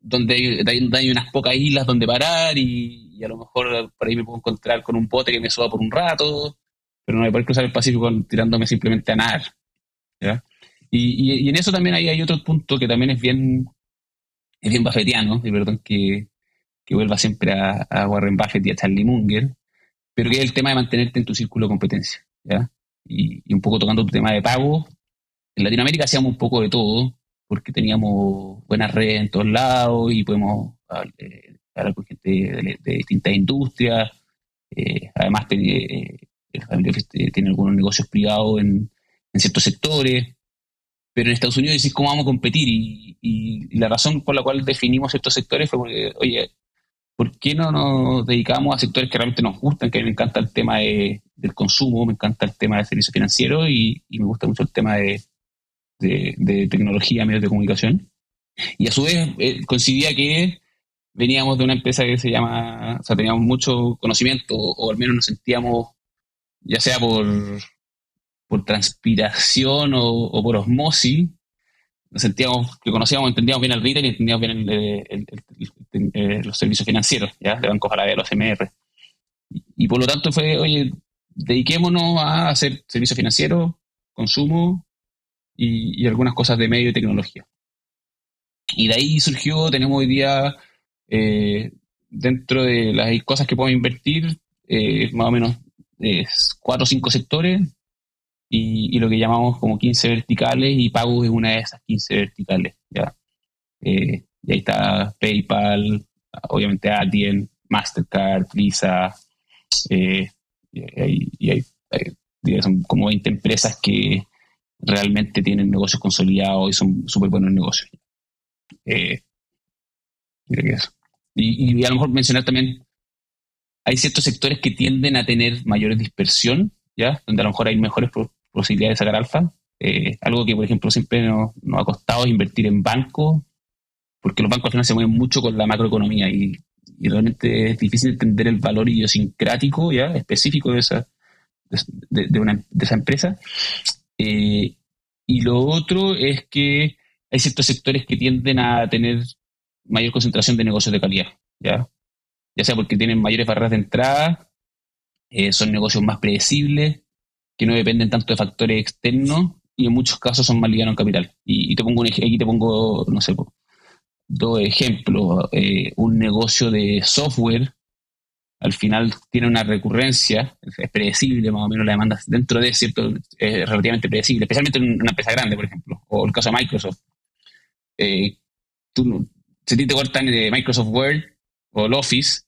donde hay, unas pocas islas donde parar y, a lo mejor por ahí me puedo encontrar con un pote que me suba por un rato, pero no voy a poder cruzar el Pacífico tirándome simplemente a nadar. Y, en eso también hay, hay otro punto que también es bien, es bien buffetiano, y perdón que, que vuelva siempre a, a Warren Buffett y a Charlie Munger, pero que es el tema de mantenerte en tu círculo de competencia. Y, un poco tocando el tema de pago. En Latinoamérica hacíamos un poco de todo, porque teníamos buenas redes en todos lados y podemos eh, hablar con gente de, distintas industrias. Eh, además, eh, tiene algunos negocios privados en, ciertos sectores. Pero en Estados Unidos decís cómo vamos a competir y, la razón por la cual definimos estos sectores fue porque, oye, ¿por qué no nos dedicamos a sectores que realmente nos gustan? Que me encanta el tema del consumo, me encanta el tema de servicios financieros y, me gusta mucho el tema de, tecnología, medios de comunicación. Y a su vez eh, coincidía que veníamos de una empresa que se llama, o sea, teníamos mucho conocimiento, o, al menos nos sentíamos, ya sea por, por transpiración o, por osmosis, sentíamos que conocíamos, entendíamos bien el retail y entendíamos bien eh, los servicios financieros, ¿ya? de bancos de los MR. Y, por lo tanto fue, oye, dediquémonos a hacer servicios financieros, consumo y, algunas cosas de medio y tecnología. Y de ahí surgió, tenemos hoy día, eh, dentro de las cosas que podemos invertir, eh, más o menos cuatro o cinco sectores y, lo que llamamos como 15 verticales y pago es una de esas 15 verticales. ¿ya? Eh, Y ahí está PayPal, obviamente Adyen, Mastercard, Visa, eh, y, hay, son como 20 empresas que realmente tienen negocios consolidados y son súper buenos negocios. Eh, Y, a lo mejor mencionar también, hay ciertos sectores que tienden a tener mayor dispersión, ¿ya? Donde a lo mejor hay mejores posibilidades de sacar alfa. Eh, algo que, por ejemplo, siempre nos, ha costado invertir en bancos, porque los bancos al final se mueven mucho con la macroeconomía y, realmente es difícil entender el valor idiosincrático, ¿ya? Específico de esa, de, una, de esa empresa. Eh, y lo otro es que hay ciertos sectores que tienden a tener mayor concentración de negocios de calidad, ¿ya? Ya sea porque tienen mayores barreras de entrada, eh, son negocios más predecibles, que no dependen tanto de factores externos y en muchos casos son más ligados en capital. Y, te pongo un, aquí te pongo, no sé, dos ejemplos. Eh, un negocio de software al final tiene una recurrencia, es predecible más o menos la demanda dentro de cierto, es relativamente predecible, especialmente en una empresa grande, por ejemplo, o el caso de Microsoft. Eh, tú, si te cortan de Microsoft Word o el Office,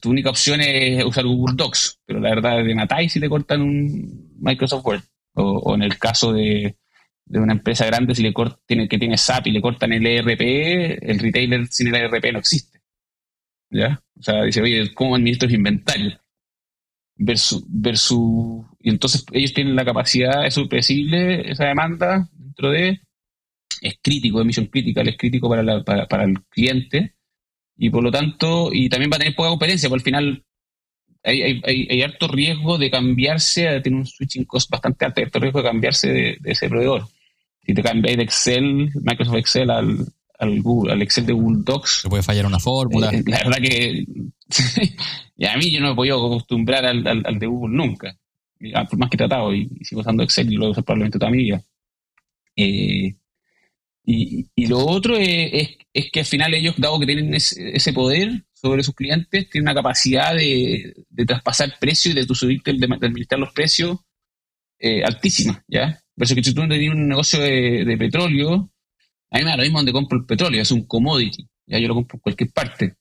tu única opción es usar Google Docs, pero la verdad de matáis si te cortan un Microsoft Word. O, en el caso de, una empresa grande, si le tiene, que tiene SAP y le cortan el ERP, el retailer sin el ERP no existe. ¿Ya? O sea, dice, oye, ¿cómo administro los inventarios? Versus, versus, y entonces ellos tienen la capacidad, es predecible esa demanda dentro de, es crítico, es misión crítica, es crítico para, para, el cliente y por lo tanto, y también va a tener poca competencia, porque al final hay, hay, hay, harto riesgo de cambiarse, tiene un switching cost bastante alto, hay harto riesgo de cambiarse de, ese proveedor. Si te cambias de Excel, Microsoft Excel al, al, Google, al Excel de Google Docs. Se puede fallar una fórmula. Eh, la verdad que [LAUGHS] y a mí yo no me he podido acostumbrar al, al, de Google nunca. Por más que he tratado y, sigo usando Excel y lo uso probablemente toda mi vida. Eh, y, y, lo otro es, es, que al final ellos, dado que tienen ese, poder sobre sus clientes, tienen una capacidad de, de traspasar precios y de, tu subirte, de, administrar los precios eh, altísima, ¿ya? Por eso que si tú tienes un negocio de, de, petróleo, a mí me da lo mismo donde compro el petróleo, es un commodity, ya yo lo compro en cualquier parte.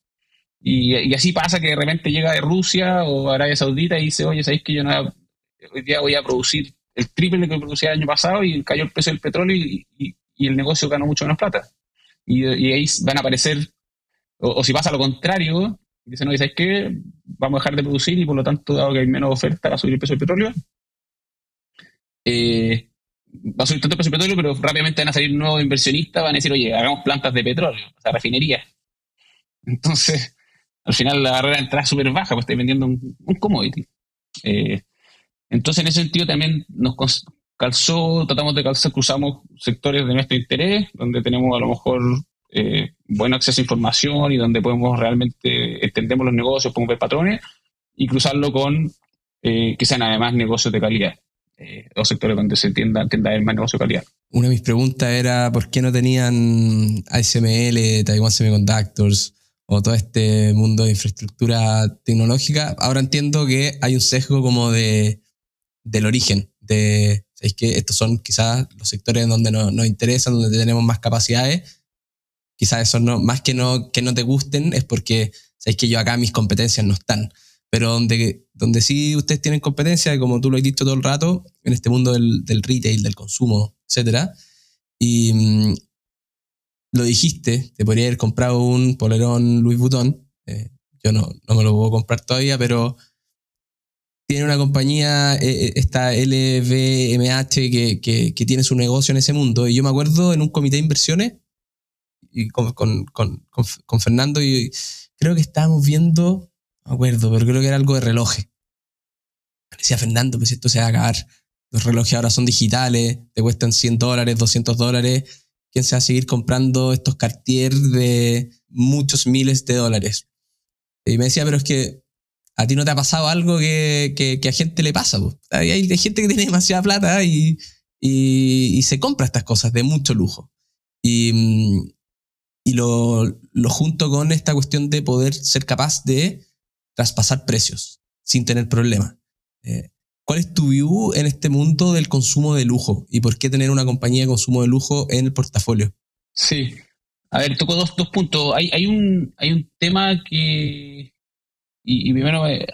Y, así pasa que de repente llega de Rusia o Arabia Saudita y dice, oye, ¿sabéis que yo no, hoy día voy a producir el triple de que producía el año pasado y cayó el precio del petróleo y, y el negocio ganó mucho menos plata. Y, ahí van a aparecer, o, si pasa lo contrario, dicen, no, ¿sabes qué? Vamos a dejar de producir y por lo tanto, dado que hay menos oferta, va a subir el precio del petróleo. Eh, va a subir tanto el precio del petróleo, pero rápidamente van a salir nuevos inversionistas, van a decir, oye, hagamos plantas de petróleo, o sea, refinerías. [LAUGHS] Entonces, al final la barrera de entrada es súper baja, pues estáis vendiendo un, commodity. Eh, entonces, en ese sentido también nos, calzó, tratamos de calzar, cruzamos sectores de nuestro interés, donde tenemos a lo mejor eh, buen acceso a información y donde podemos realmente entendemos los negocios, podemos ver patrones y cruzarlo con eh, que sean además negocios de calidad. Eh, o sectores donde se tienda, tienda a más negocio de calidad. Una de mis preguntas era por qué no tenían ASML, Taiwan Semiconductors o todo este mundo de infraestructura tecnológica. Ahora entiendo que hay un sesgo como de, del origen, de es que estos son quizás los sectores donde nos, nos interesan, donde tenemos más capacidades. Quizás eso no, más que no, que no te gusten, es porque sabéis que yo acá mis competencias no están. Pero donde, donde sí ustedes tienen competencia, como tú lo has dicho todo el rato, en este mundo del, retail, del consumo, etc. Y mm, lo dijiste, te podría haber comprado un polerón Louis Vuitton. Eh, yo no, no me lo puedo comprar todavía, pero tiene una compañía, eh, eh, esta LVMH, que, que, tiene su negocio en ese mundo. Y yo me acuerdo en un comité de inversiones y con, con, con, con Fernando y creo que estábamos viendo, me acuerdo, pero creo que era algo de relojes. decía Fernando, pues esto se va a acabar. Los relojes ahora son digitales, te cuestan 100 dólares, 200 dólares. ¿Quién se va a seguir comprando estos Cartier de muchos miles de dólares? Y me decía, pero es que a ti no te ha pasado algo que, que, a gente le pasa. Hay, gente que tiene demasiada plata y, y, se compra estas cosas de mucho lujo. Y, mm, y lo, lo, junto con esta cuestión de poder ser capaz de traspasar precios sin tener problemas. Eh, ¿Cuál es tu view en este mundo del consumo de lujo y por qué tener una compañía de consumo de lujo en el portafolio? Sí, A ver, toco dos, dos puntos. Hay, hay, un, hay un tema que. Y, primero, eh,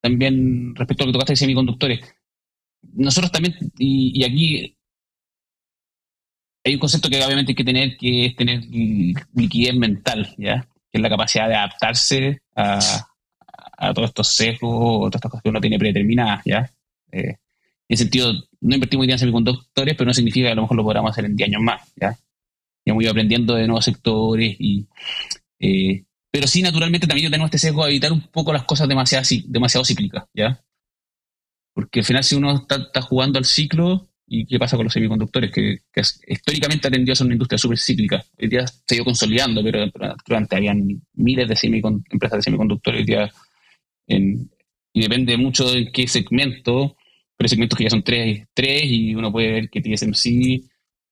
también respecto a lo que tocaste de semiconductores. Nosotros también, y, y, aquí hay un concepto que obviamente hay que tener, que es tener liquidez mental, ¿ya? Que es la capacidad de adaptarse a, a todos estos sesgos o todas estas cosas que uno tiene predeterminadas, ¿ya? Eh, en ese sentido, no invertimos hoy en semiconductores, pero no significa que a lo mejor lo podamos hacer en 10 años más, ¿ya? hemos ido aprendiendo de nuevos sectores y... Eh, pero sí, naturalmente también tenemos este sesgo de evitar un poco las cosas demasiado, demasiado cíclicas, ¿ya? Porque al final si uno está, jugando al ciclo, ¿y qué pasa con los semiconductores? Que, históricamente ha tendido a ser una industria súper cíclica. Hoy día se ido consolidando, pero, antes habían miles de empresas de semiconductores, hoy día y depende mucho de qué segmento, pero segmentos que ya son tres, tres y uno puede ver que TSMC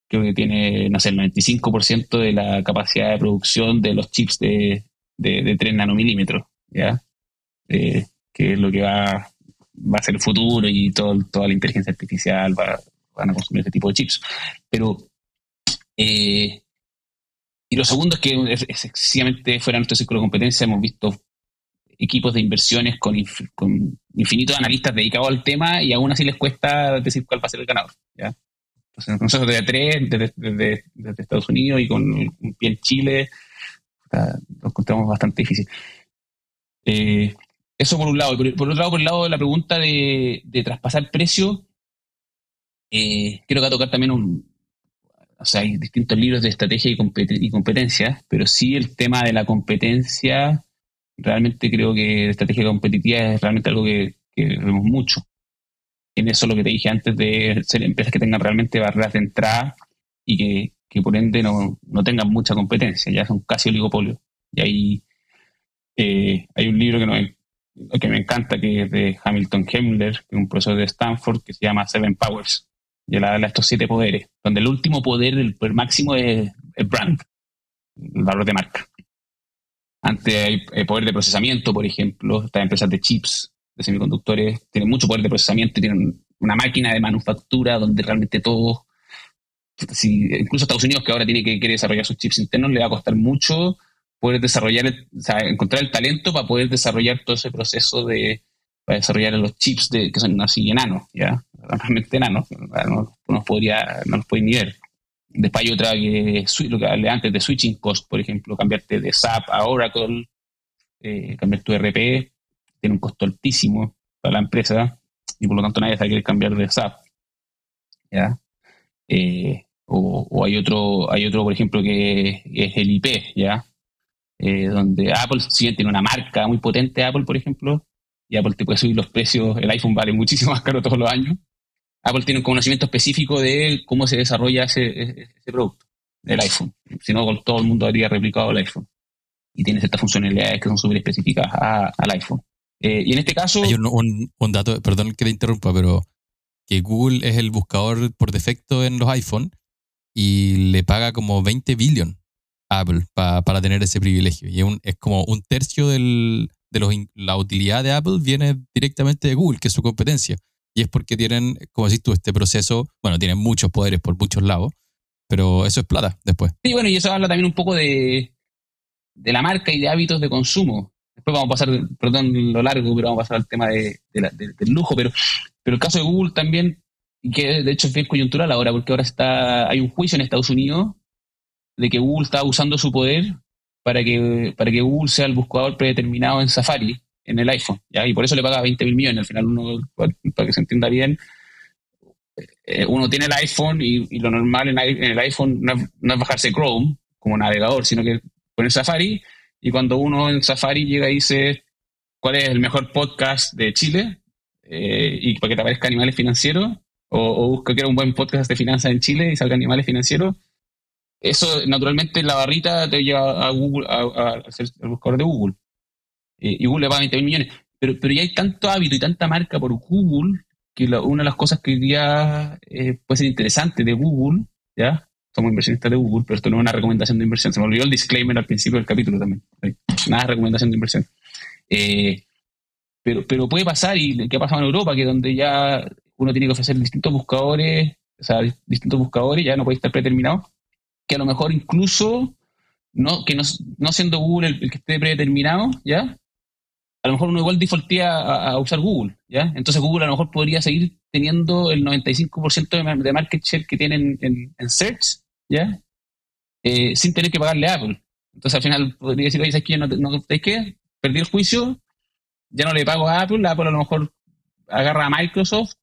creo que tiene, no sé, el 95% de la capacidad de producción de los chips de, de, 3 nanomilímetros, ¿ya? Eh, que es lo que va, va a ser el futuro y todo, toda la inteligencia artificial va, van a consumir este tipo de chips. Pero, eh, y lo segundo es que es, excesivamente fuera de nuestro círculo de competencia hemos visto equipos de inversiones con, con infinitos analistas dedicados al tema y aún así les cuesta decir cuál va a ser el ganador. ¿ya? Entonces, nosotros desde tres, desde, Estados Unidos y con un pie en Chile, lo encontramos bastante difícil. Eh, eso por un lado. Por, otro lado, por el lado de la pregunta de, traspasar precio, eh, quiero que tocar también un, o sea, hay distintos libros de estrategia y, y, competencia, pero sí el tema de la competencia, realmente creo que estrategia competitiva es realmente algo que vemos mucho en eso lo que te dije antes de ser empresas que tengan realmente barreras de entrada y que, por ende no, tengan mucha competencia, ya son casi oligopolios. Y ahí eh, hay un libro que, no, que me encanta, que es de Hamilton Hemler, que es un profesor de Stanford, que se llama Seven Powers, y él habla de estos siete poderes, donde el último poder, el poder máximo es el brand, el valor de marca. Antes hay el poder de procesamiento, por ejemplo, estas empresas de chips de semiconductores tienen mucho poder de procesamiento, tienen una máquina de manufactura donde realmente todo, si, incluso Estados Unidos que ahora tiene que querer desarrollar sus chips internos, le va a costar mucho poder desarrollar, sea, encontrar el talento para poder desarrollar todo ese proceso de, desarrollar los chips de, que son así enanos, ¿ya? Realmente enanos, no, no, podría, no los pueden ni ver. Después hay otra que, lo que hablé antes de switching cost, por ejemplo, cambiarte de SAP a Oracle, eh, cambiar tu RP, tiene un costo altísimo para la empresa y por lo tanto nadie sabe cambiar de SAP. ¿ya? Eh, o, hay otro, hay otro, por ejemplo, que es el IP, ¿ya? Eh, donde Apple, si bien tiene una marca muy potente, Apple, por ejemplo, y Apple te puede subir los precios, el iPhone vale muchísimo más caro todos los años. Apple tiene un conocimiento específico de cómo se desarrolla ese, producto, el iPhone. Si no, todo el mundo habría replicado el iPhone. Y tiene ciertas funcionalidades que son súper específicas al iPhone. Eh, y en este caso... Hay un, un, dato, perdón que te interrumpa, pero que Google es el buscador por defecto en los iPhone y le paga como 20 billion a Apple para tener ese privilegio. Y es, como un tercio del, de los, la utilidad de Apple viene directamente de Google, que es su competencia. Y es porque tienen, como decís tú, este proceso, bueno, tienen muchos poderes por muchos lados, pero eso es plata después. Sí, bueno, y eso habla también un poco de, de la marca y de hábitos de consumo. Después vamos a pasar, perdón lo largo, pero vamos a pasar al tema de, del lujo. Pero, pero el caso de Google también, que de hecho es bien coyuntural ahora, porque ahora está hay un juicio en Estados Unidos de que Google está usando su poder para que, para que Google sea el buscador predeterminado en Safari, en el iPhone. Y por eso le paga 20 mil millones. Al final, uno, para que se entienda bien, eh, uno tiene el iPhone y, lo normal en, el iPhone no es, bajarse Chrome como navegador, sino que poner Safari y cuando uno en Safari llega y dice cuál es el mejor podcast de Chile eh, y para que te aparezca animales financieros, o, busca que era un buen podcast de finanzas en Chile y salga animales financieros, eso naturalmente la barrita te lleva a Google, a, ser el buscador de Google. Y Google le paga 20 mil millones. Pero, pero ya hay tanto hábito y tanta marca por Google que una de las cosas que ya eh, puede ser interesante de Google, ¿ya? Somos inversionistas de Google, pero esto no es una recomendación de inversión. Se me olvidó el disclaimer al principio del capítulo también. Nada de recomendación de inversión. Eh, pero, pero puede pasar, y qué ha pasado en Europa, que donde ya uno tiene que ofrecer distintos buscadores, o sea, distintos buscadores, ya no puede estar predeterminado, que a lo mejor incluso no, que no, no siendo Google el, que esté predeterminado, ¿ya? A lo mejor uno igual defaultía a, usar Google, ¿ya? Entonces Google a lo mejor podría seguir teniendo el 95% de, market share que tienen en, Search, ¿ya? Eh, sin tener que pagarle a Apple. Entonces al final podría decir, oye, ¿sabes qué? No, no, qué? Perdí el juicio, ya no le pago a Apple, Apple a lo mejor agarra a Microsoft,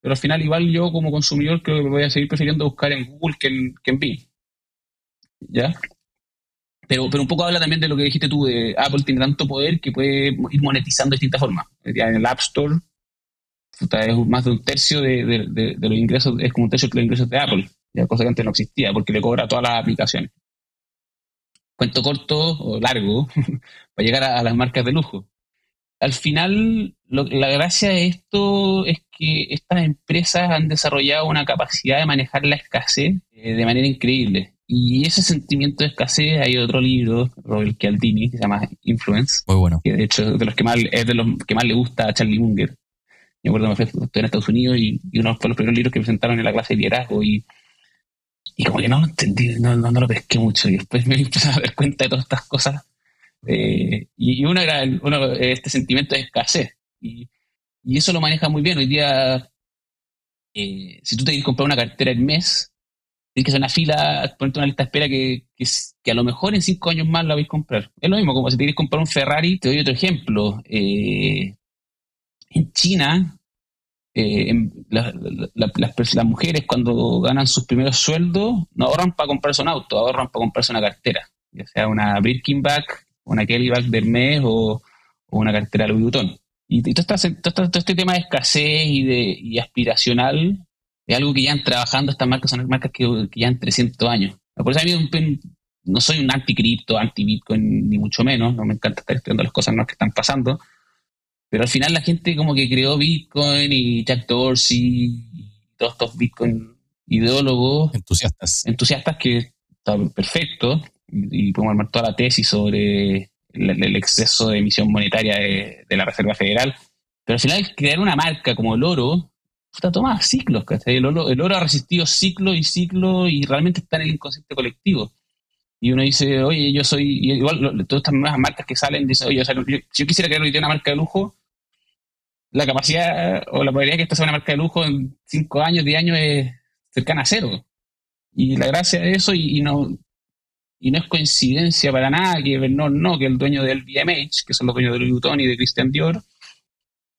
pero al final igual yo como consumidor creo que voy a seguir prefiriendo buscar en Google que en, que en Bing. ¿Ya? Pero, pero un poco habla también de lo que dijiste tú, de Apple tiene tanto poder que puede ir monetizando de distintas formas. En el App Store es más de un tercio de, los ingresos, es como un tercio de los ingresos de Apple, ya cosa que antes no existía, porque le cobra todas las aplicaciones. Cuento corto o largo, [LAUGHS] para llegar a, las marcas de lujo. Al final, la gracia de esto es que estas empresas han desarrollado una capacidad de manejar la escasez eh, de manera increíble. Y ese sentimiento de escasez, hay otro libro, Robert Cialdini, que se llama Influence. Muy bueno. Que de hecho de los que más, es de los que más le gusta a Charlie Munger. Me acuerdo, me fui en Estados Unidos y, uno de los primeros libros que presentaron en la clase de liderazgo y, y como que no lo entendí, no, no, lo pesqué mucho. Y después me [LAUGHS] empecé a dar cuenta de todas estas cosas. Eh, y, uno era uno, este sentimiento de escasez. Y, y eso lo maneja muy bien. Hoy día, eh, si tú te quieres comprar una cartera el mes, tienes que hacer una fila, ponerte una lista de espera que, que, a lo mejor en cinco años más la vais a comprar. Es lo mismo, como si te quieres comprar un Ferrari, te doy otro ejemplo. Eh, en China, eh, las, mujeres cuando ganan sus primeros sueldos no ahorran para comprarse un auto, ahorran para comprarse una cartera, ya sea una Birkin bag, una Kelly bag del mes o, una cartera Louis Vuitton. Y, todo, este tema de escasez y, de, y aspiracional es algo que ya han trabajando estas marcas, son marcas que, que ya han 300 años. Por eso a mí no soy un anti-cripto, anti-bitcoin, ni mucho menos, no me encanta estar estudiando las cosas que están pasando, pero al final la gente como que creó bitcoin y Jack Dorsey y todos estos bitcoin ideólogos. Entusiastas. Entusiastas que están perfecto y, podemos armar toda la tesis sobre el, exceso de emisión monetaria de, de la Reserva Federal. Pero al final crear una marca como el oro puta, toma ciclos, ¿cachai? El oro, el oro ha resistido ciclo y ciclo y realmente está en el inconsciente colectivo. Y uno dice, oye, yo soy, igual todas estas nuevas marcas que salen, dice, oye, si yo quisiera crear una marca de lujo, la capacidad o la probabilidad de que esta sea una marca de lujo en 5 años, 10 años es cercana a cero. Y la gracia de eso, y, no y no es coincidencia para nada que no, no, que el dueño del BMH, que son los dueños de Louis Vuitton y de Christian Dior,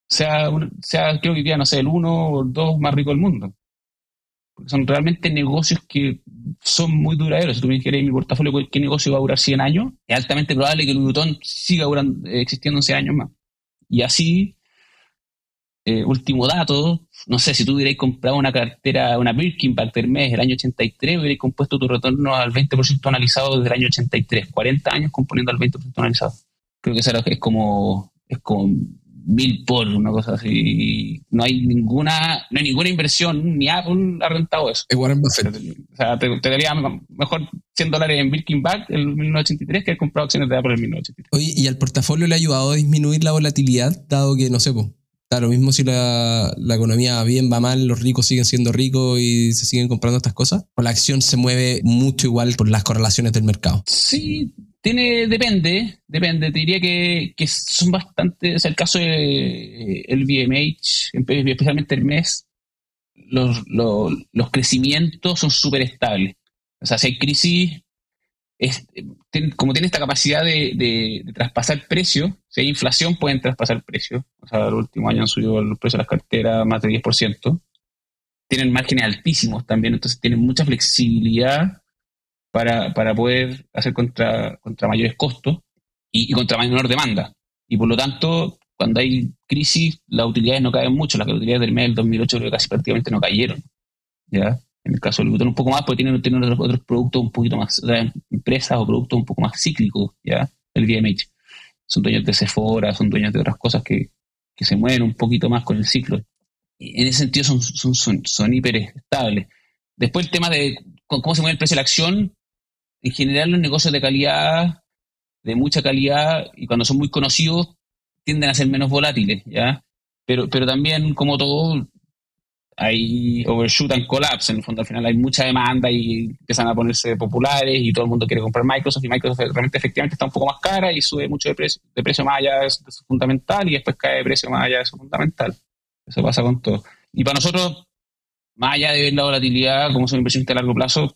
sea, sea creo que día, no sé, el uno o el dos más rico del mundo. Porque son realmente negocios que son muy duraderos. Si tú me dijeras mi portafolio qué negocio va a durar 100 años, es altamente probable que el Vuitton siga durando, existiendo 100 años más. Y así, eh, último dato, no sé, si tú hubierais comprado una cartera, una Birkin para el mes el año 83, hubierais compuesto tu retorno al 20% analizado desde el año 83, 40 años componiendo al 20% analizado. Creo que eso es como, es como mil por una cosa así. No hay ninguna, no hay ninguna inversión, ni Apple ha rentado eso. Es Warren Buffett. O sea, te, daría mejor 100 dólares en Birkin Bag en 1983 que haber comprado acciones de Apple en 1983. Oye, ¿y al portafolio le ha ayudado a disminuir la volatilidad, dado que, no sé, pues, está lo mismo si la, la, economía va bien, va mal, los ricos siguen siendo ricos y se siguen comprando estas cosas? ¿O la acción se mueve mucho igual por las correlaciones del mercado? Sí, tiene, depende, depende. Te diría que, son bastante, o sea, el caso del el VMH, especialmente el mes, los, crecimientos son súper estables. O sea, si hay crisis, como tiene esta capacidad de, traspasar precios, si hay inflación pueden traspasar precios. O sea, el último año han subido los precios de las carteras más de 10%. Tienen márgenes altísimos también, entonces tienen mucha flexibilidad para, para poder hacer contra, contra mayores costos y, contra menor demanda. Y por lo tanto, cuando hay crisis, las utilidades no caen mucho. Las utilidades del mes del 2008 creo que casi prácticamente no cayeron. ¿ya? En el caso del botón un poco más, porque tienen, tienen otros, productos un poquito más, o sea, empresas o productos un poco más cíclicos, ¿ya? El VMH. Son dueños de Sephora, son dueños de otras cosas que, que se mueven un poquito más con el ciclo. Y en ese sentido son, son, son, son hiper estables. Después el tema de cómo se mueve el precio de la acción, en general los negocios de calidad, de mucha calidad, y cuando son muy conocidos, tienden a ser menos volátiles, ¿ya? Pero, pero también, como todo, hay overshoot and collapse, en el fondo al final hay mucha demanda y empiezan a ponerse populares y todo el mundo quiere comprar Microsoft y Microsoft realmente efectivamente está un poco más cara y sube mucho de precio, de precio más allá de su fundamental y después cae de precio más allá de su fundamental. Eso pasa con todo. Y para nosotros, más allá de ver la volatilidad como son inversionistas a largo plazo,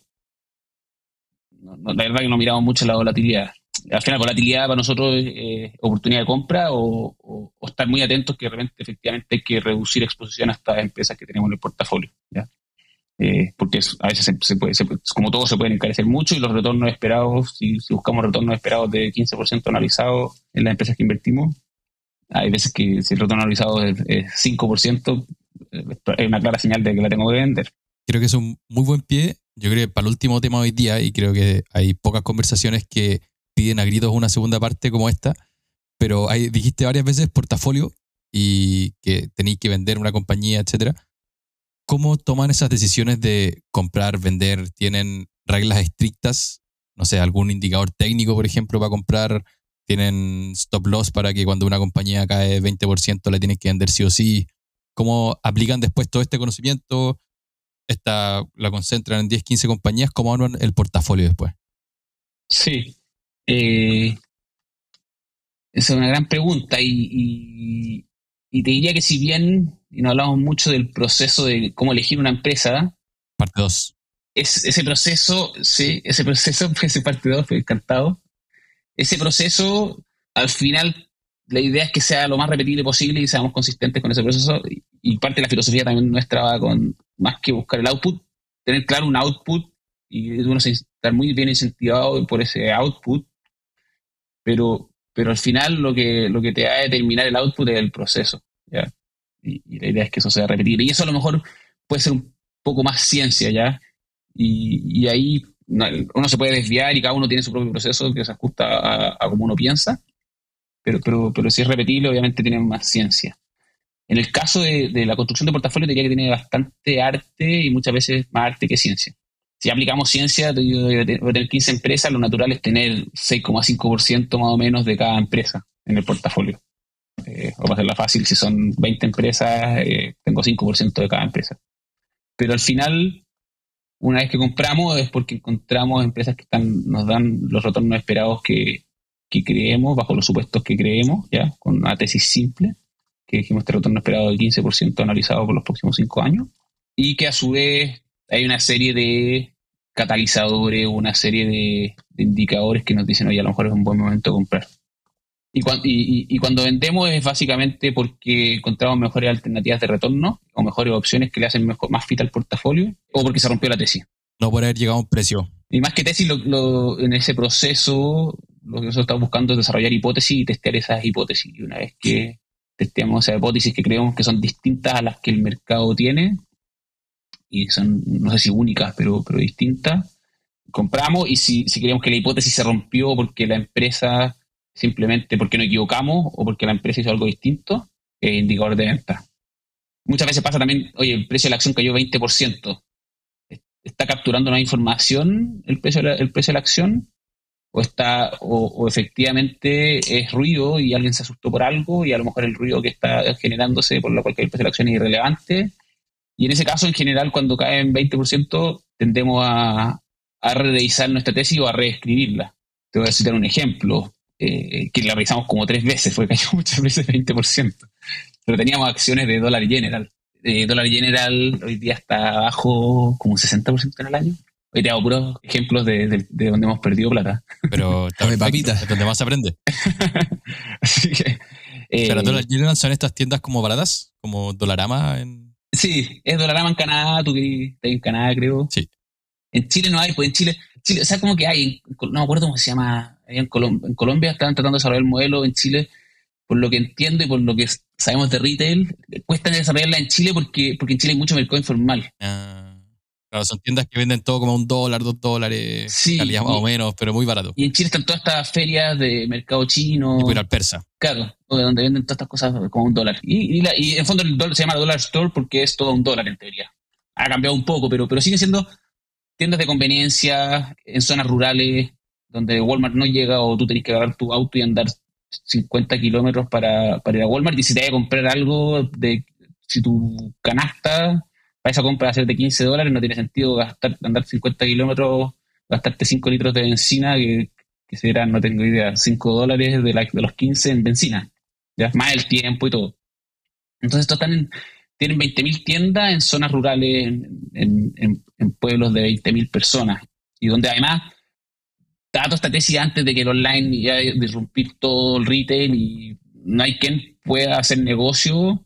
la verdad que no miramos mucho la volatilidad al final, volatilidad para nosotros es eh, oportunidad de compra o, estar muy atentos que realmente efectivamente hay que reducir exposición a estas empresas que tenemos en el portafolio. Eh, porque a veces se, puede, como todo se pueden encarecer mucho y los retornos esperados, si, buscamos retornos esperados de 15% analizados en las empresas que invertimos, hay veces que si el retorno analizado es, 5%, eh, es una clara señal de que la tengo que vender. Creo que es un muy buen pie. Yo creo que para el último tema hoy día, y creo que hay pocas conversaciones que piden a gritos una segunda parte como esta, pero hay, dijiste varias veces portafolio y que tenéis que vender una compañía, etcétera. ¿Cómo toman esas decisiones de comprar, vender? ¿Tienen reglas estrictas? No sé, algún indicador técnico, por ejemplo, para comprar. ¿Tienen stop loss para que cuando una compañía cae 20% la tienen que vender sí o sí? ¿Cómo aplican después todo este conocimiento? Esta, la concentran en 10, 15 compañías. ¿Cómo arman el portafolio después? Sí, eh, esa es una gran pregunta y, te diría que si bien, y no hablamos mucho del proceso de cómo elegir una empresa. Parte 2. Es, ese proceso, sí, ese proceso, [LAUGHS] ese parte 2, fue encantado. Ese proceso, al final, la idea es que sea lo más repetible posible y seamos consistentes con ese proceso. Y, parte de la filosofía también nuestra va con, más que buscar el output, tener claro un output y uno estar muy bien incentivado por ese output pero, pero al final lo que, lo que te va a determinar el output es el proceso. ¿ya? Y, la idea es que eso sea repetible. Y eso a lo mejor puede ser un poco más ciencia, ¿ya? Y, ahí uno se puede desviar y cada uno tiene su propio proceso que se ajusta a, como uno piensa, pero, pero, pero si es repetible, obviamente tiene más ciencia. En el caso de, de la construcción de portafolio, diría que tiene bastante arte y muchas veces más arte que ciencia si aplicamos ciencia, tener 15 empresas, lo natural es tener 6,5% más o menos de cada empresa en el portafolio. Eh, o para hacerla fácil, si son 20 empresas, eh, tengo 5% de cada empresa. Pero al final, una vez que compramos, es porque encontramos empresas que están, nos dan los retornos esperados que, que creemos, bajo los supuestos que creemos, ya, con una tesis simple, que dijimos este retorno esperado del 15% analizado por los próximos 5 años, y que a su vez hay una serie de catalizadores, una serie de, indicadores que nos dicen, oye, a lo mejor es un buen momento de comprar. Y, y, cuando vendemos es básicamente porque encontramos mejores alternativas de retorno o mejores opciones que le hacen mejor, más fit al portafolio o porque se rompió la tesis. No por haber llegado a un precio. Y más que tesis, lo, en ese proceso lo que nosotros estamos buscando es desarrollar hipótesis y testear esas hipótesis. Y una vez que testeamos esas hipótesis que creemos que son distintas a las que el mercado tiene, y son, no sé si únicas, pero, pero distintas, compramos y si, si creemos que la hipótesis se rompió porque la empresa simplemente porque no equivocamos o porque la empresa hizo algo distinto, es indicador de venta. Muchas veces pasa también, oye, el precio de la acción cayó 20%. ¿Está capturando una información el precio de la, el precio de la acción? ¿O, está, o, o, efectivamente es ruido y alguien se asustó por algo y a lo mejor el ruido que está generándose por lo cual el precio de la acción es irrelevante y en ese caso, en general, cuando cae en 20%, tendemos a, a revisar nuestra tesis o a reescribirla. Te voy a citar un ejemplo, eh, que la revisamos como tres veces, fue cayó [LAUGHS] muchas veces 20%. Pero teníamos acciones de dólar general. De dólar general hoy día está abajo como un 60% en el año. Hoy te hago puros ejemplos de, de, donde hemos perdido plata. Pero [LAUGHS] también papita. donde más se aprende. [LAUGHS] Así que. ¿Pero eh, dólar general son estas tiendas como baratas? Como Dolarama en Sí, es Dolarama en Canadá, tú que estás en Canadá, creo. Sí. En Chile no hay, pues en Chile, Chile o sea, como que hay, no me acuerdo cómo se llama, en, Colombia, en Colombia están tratando de desarrollar el modelo, en Chile, por lo que entiendo y por lo que sabemos de retail, cuesta desarrollarla en Chile porque, porque en Chile hay mucho mercado informal. Ah. Claro, son tiendas que venden todo como un dólar, dos dólares, sí, calidad más o menos, pero muy barato. Y en Chile están todas estas ferias de mercado chino. Y al persa. Claro, donde venden todas estas cosas como un dólar. Y, y, en fondo el dólar se llama Dollar Store porque es todo un dólar en teoría. Ha cambiado un poco, pero, pero sigue siendo tiendas de conveniencia en zonas rurales donde Walmart no llega o tú tenés que agarrar tu auto y andar 50 kilómetros para, para ir a Walmart y si te hay que comprar algo de si tu canasta para esa compra de de 15 dólares no tiene sentido gastar, andar 50 kilómetros, gastarte 5 litros de benzina, que, que serán, no tengo idea, 5 dólares de, de los 15 en benzina, ¿ya? más el tiempo y todo. Entonces, estos están tienen 20.000 tiendas en zonas rurales, en, en, en pueblos de 20.000 personas, y donde además toda esta tesis antes de que el online iba a disrumpir todo el retail y no hay quien pueda hacer negocio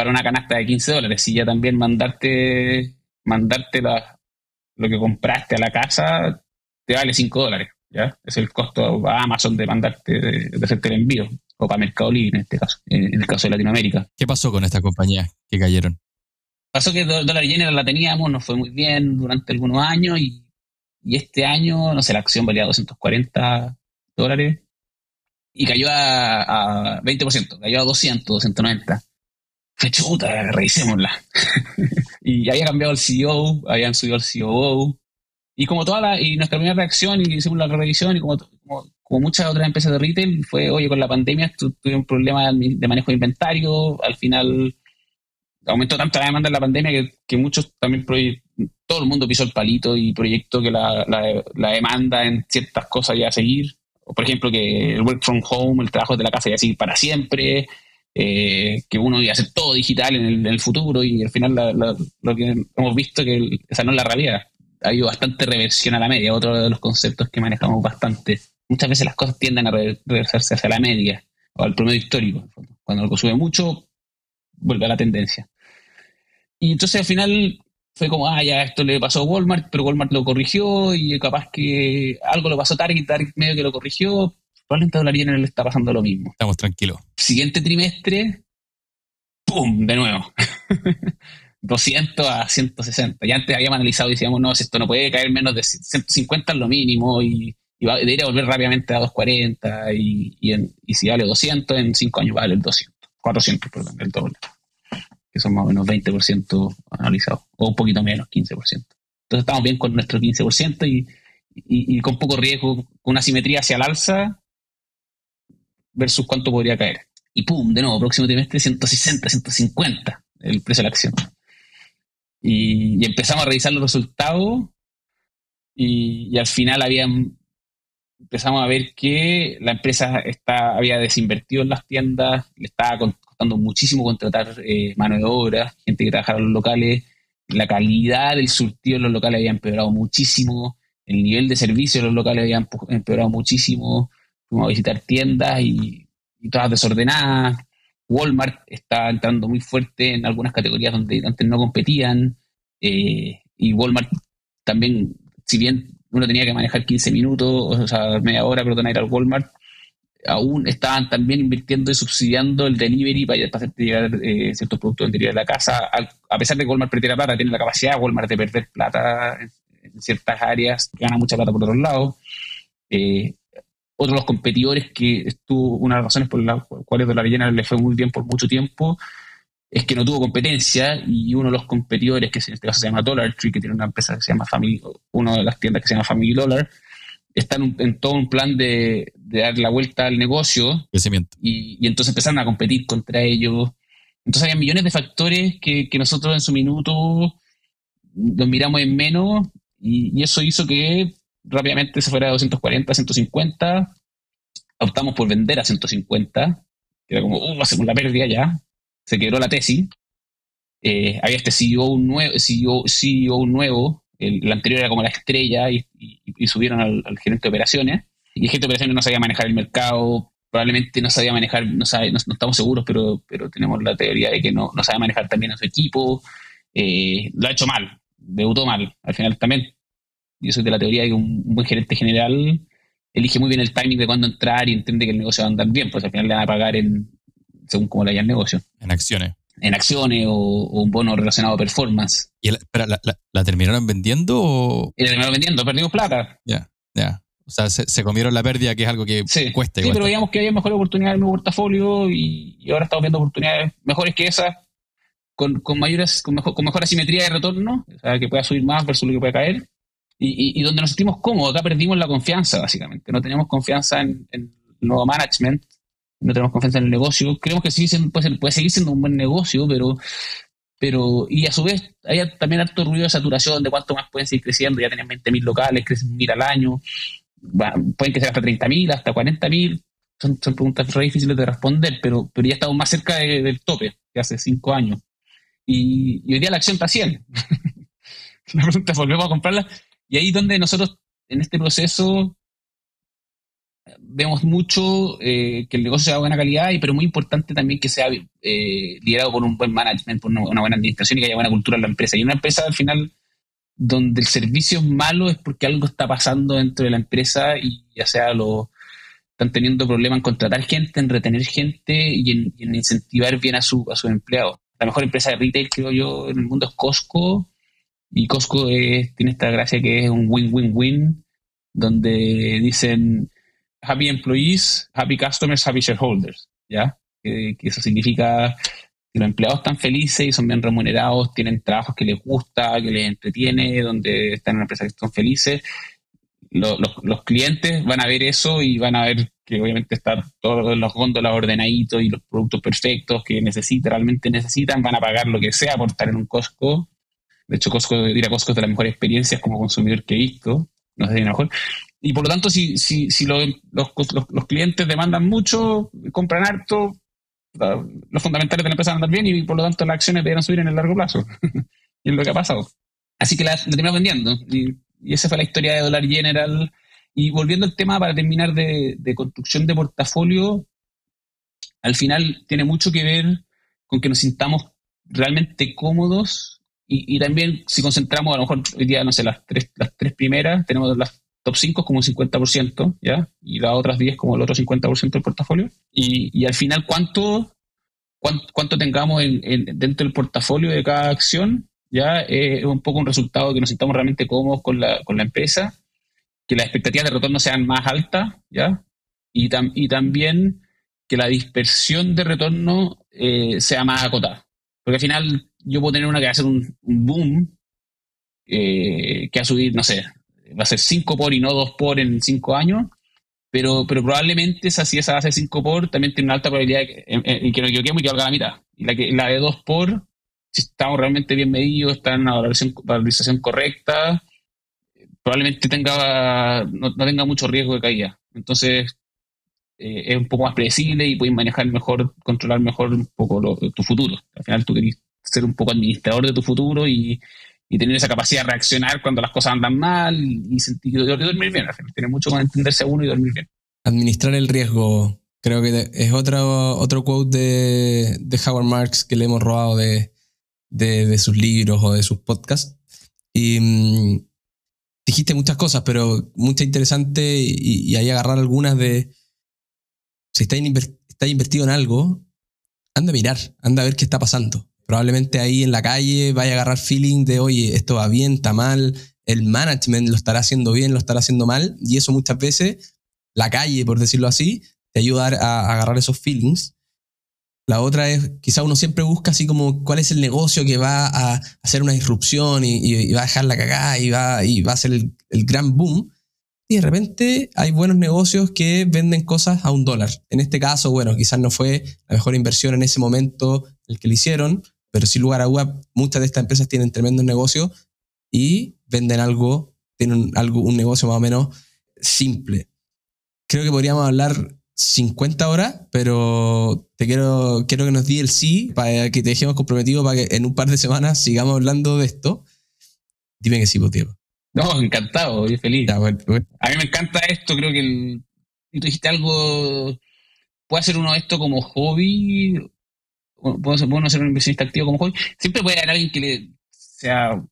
para una canasta de 15 dólares. Si ya también mandarte, mandarte lo que compraste a la casa te vale 5 dólares. ¿ya? Es el costo a Amazon de mandarte, de, hacerte el envío. O para Mercado Libre en este caso, en el caso de Latinoamérica. ¿Qué pasó con esta compañía que cayeron? Pasó que Dollar General la teníamos, nos fue muy bien durante algunos años y y este año, no sé, la acción valía 240 dólares y cayó a, 20%, cayó a 200, 290. Fue chuta, revisémosla. [LAUGHS] y había cambiado el CEO, habían subido el CEO. Y como toda la, y nuestra primera reacción, y hicimos la revisión, y como, como, muchas otras empresas de retail, fue, oye, con la pandemia tuvimos un problema de manejo de inventario, al final aumentó tanto la demanda en la pandemia que, que muchos también todo el mundo pisó el palito y proyectó que la, la, demanda en ciertas cosas iba a seguir. O por ejemplo, que el work from home, el trabajo de la casa iba a seguir para siempre, eh, que uno iba a hacer todo digital en el, futuro y al final lo que hemos visto que esa no es la realidad. Ha habido bastante reversión a la media, otro de los conceptos que manejamos bastante. Muchas veces las cosas tienden a reversarse hacia la media o al promedio histórico. Cuando algo sube mucho, vuelve a la tendencia. Y entonces al final fue como, ah, ya esto le pasó a Walmart, pero Walmart lo corrigió y capaz que algo lo pasó a Target, Target medio que lo corrigió. Probablemente a Dollar le está pasando lo mismo. Estamos tranquilos. Siguiente trimestre, ¡pum! De nuevo. [LAUGHS] 200 a 160. Ya antes habíamos analizado y decíamos, no, si esto no puede caer menos de 150 es lo mínimo y, debería volver rápidamente a 240 y, y, si vale 200, en 5 años vale el 200. 400, perdón, el doble que son más o menos 20% analizados, o un poquito menos, 15%. Entonces estamos bien con nuestro 15% y, y, con poco riesgo, con una simetría hacia el alza versus cuánto podría caer. Y pum, de nuevo, próximo trimestre 160, 150 el precio de la acción. Y, empezamos a revisar los resultados y, al final habían empezamos a ver que la empresa está, había desinvertido en las tiendas, le estaba muchísimo contratar eh, mano de obra, gente que trabajara en los locales, la calidad del surtido en los locales había empeorado muchísimo, el nivel de servicio en los locales había empeorado muchísimo, fuimos a visitar tiendas y, todas desordenadas, Walmart está entrando muy fuerte en algunas categorías donde antes no competían, eh, y Walmart también, si bien uno tenía que manejar 15 minutos, o sea, media hora, perdón, ir al Walmart, aún estaban también invirtiendo y subsidiando el delivery para, hacer llegar eh, ciertos productos en de la casa. a pesar de que Walmart perdiera plata, tiene la capacidad Walmart de perder plata en, ciertas áreas, gana mucha plata por otros lados. Eh, otro de los competidores que estuvo, una de las razones por las cuales de la General le fue muy bien por mucho tiempo, es que no tuvo competencia y uno de los competidores, que en este caso se llama Dollar Tree, que tiene una empresa que se llama Family, una de las tiendas que se llama Family Dollar, están en, todo un plan de, dar la vuelta al negocio. Crecimiento. Y, entonces empezaron a competir contra ellos. Entonces había millones de factores que, nosotros en su minuto los miramos en menos y, eso hizo que rápidamente se fuera a 240, 150. Optamos por vender a 150, que era como, uh, hacemos la pérdida ya. Se quebró la tesis. Eh, había este CEO, nuevo, CEO, CEO nuevo el, anterior era como la estrella y, subieron al, gerente de operaciones. Y el gerente de operaciones no sabía manejar el mercado, probablemente no sabía manejar, no, sabe, no, estamos seguros, pero, pero tenemos la teoría de que no, no sabe manejar también a su equipo. Eh, lo ha hecho mal, debutó mal, al final también. Yo soy de la teoría de que un, buen gerente general elige muy bien el timing de cuándo entrar y entiende que el negocio va a andar bien, pues al final le van a pagar en según cómo le haya el negocio. En acciones en acciones o, un bono relacionado a performance. ¿Y la, terminaron vendiendo o...? Y la terminaron vendiendo, perdimos plata. Ya, ya. O sea, se, comieron la pérdida, que es algo que cuesta. Sí, pero veíamos que había mejores oportunidades en mi portafolio y, ahora estamos viendo oportunidades mejores que esas, con, mayores, con mejor, con mejor asimetría de retorno, o sea, que pueda subir más versus lo que puede caer. Y, donde nos sentimos cómodos, acá perdimos la confianza, básicamente. No teníamos confianza en, el nuevo management no tenemos confianza en el negocio. Creemos que sí puede, seguir siendo un buen negocio, pero, pero y a su vez hay también harto ruido de saturación de cuánto más pueden seguir creciendo, ya tienen 20.000 locales, crecen mil al año, pueden crecer hasta 30.000, hasta 40.000, son, son preguntas re difíciles de responder, pero, pero ya estamos más cerca del tope que hace cinco años. Y, hoy día la acción está a 100. [LAUGHS] la pregunta ¿volvemos a comprarla? Y ahí donde nosotros en este proceso vemos mucho eh, que el negocio sea de buena calidad, y, pero muy importante también que sea eh, liderado por un buen management, por una, buena administración y que haya buena cultura en la empresa. Y una empresa al final donde el servicio es malo es porque algo está pasando dentro de la empresa y ya sea lo están teniendo problemas en contratar gente, en retener gente y en, incentivar bien a, su, a sus empleados. La mejor empresa de retail, creo yo, en el mundo es Costco y Costco tiene esta gracia que es un win-win-win, donde dicen happy employees, happy customers, happy shareholders, ¿ya? Que, eso significa que los empleados están felices y son bien remunerados, tienen trabajos que les gusta, que les entretiene, donde están en una empresa que están felices. Los, los, clientes van a ver eso y van a ver que obviamente están todos los góndolas ordenaditos y los productos perfectos que necesitan, realmente necesitan, van a pagar lo que sea por estar en un Costco. De hecho, Costco, ir a Costco es de las mejores experiencias como consumidor que he visto. No sé si mejor. Y por lo tanto, si, si, si los, los, clientes demandan mucho, compran harto, los fundamentales de la empresa van a andar bien y por lo tanto las acciones deberían subir en el largo plazo. [LAUGHS] y es lo que ha pasado. Así que la, la terminamos vendiendo. Y, esa fue la historia de Dollar General. Y volviendo al tema para terminar de, de construcción de portafolio, al final tiene mucho que ver con que nos sintamos realmente cómodos y, y, también si concentramos a lo mejor hoy día, no sé, las tres, las tres primeras, tenemos las top 5 como un 50%, ¿ya? Y las otras 10 como el otro 50% del portafolio. Y, y, al final, ¿cuánto, cuánto, tengamos en, dentro del portafolio de cada acción? Ya es un poco un resultado que nos sintamos realmente cómodos con la, con la empresa, que las expectativas de retorno sean más altas, ¿ya? Y, y también que la dispersión de retorno eh, sea más acotada. Porque al final yo puedo tener una que va a hacer un, boom, eh, que va a subir, no sé, va a ser 5 por y no 2 por en 5 años, pero, pero probablemente esa, si esa va a ser 5 por, también tiene una alta probabilidad de que, que no equivoquemos y que valga la mitad. Y la, que, la de 2 por, si estamos realmente bien medidos, está en una valorización, correcta, probablemente tenga, no, tenga mucho riesgo de caída. Entonces, eh, es un poco más predecible y puedes manejar mejor, controlar mejor un poco tu futuro. Al final tú querés ser un poco administrador de tu futuro y, y tener esa capacidad de reaccionar cuando las cosas andan mal y, sentir, y dormir bien. Tiene mucho con entenderse uno y dormir bien. Administrar el riesgo, creo que es otro, otro quote de, de Howard Marks que le hemos robado de, de, sus libros o de sus podcasts. Y mm, dijiste muchas cosas, pero muchas interesantes y, y ahí agarrar algunas de... Si estás, invertido en algo, anda a mirar, anda a ver qué está pasando Probablemente ahí en la calle vaya a agarrar feeling de, oye, esto va bien, está mal, el management lo estará haciendo bien, lo estará haciendo mal, y eso muchas veces, la calle, por decirlo así, te ayuda a agarrar esos feelings. La otra es, quizá uno siempre busca así como cuál es el negocio que va a hacer una disrupción y, va a dejar la cagada y va, y va a ser el, el, gran boom. Y de repente hay buenos negocios que venden cosas a un dólar. En este caso, bueno, quizás no fue la mejor inversión en ese momento el que lo hicieron, pero sin lugar a dudas, muchas de estas empresas tienen tremendos negocios y venden algo, tienen algo, un negocio más o menos simple. Creo que podríamos hablar 50 horas, pero te quiero, quiero que nos di el sí para que te dejemos comprometido para que en un par de semanas sigamos hablando de esto. Dime que sí, pues, Diego. No, encantado, muy feliz. A mí me encanta esto, creo que el, tú dijiste algo, puede hacer uno esto como hobby puedo, no ser un inversionista activo como hoy. Siempre puede haber alguien que le sea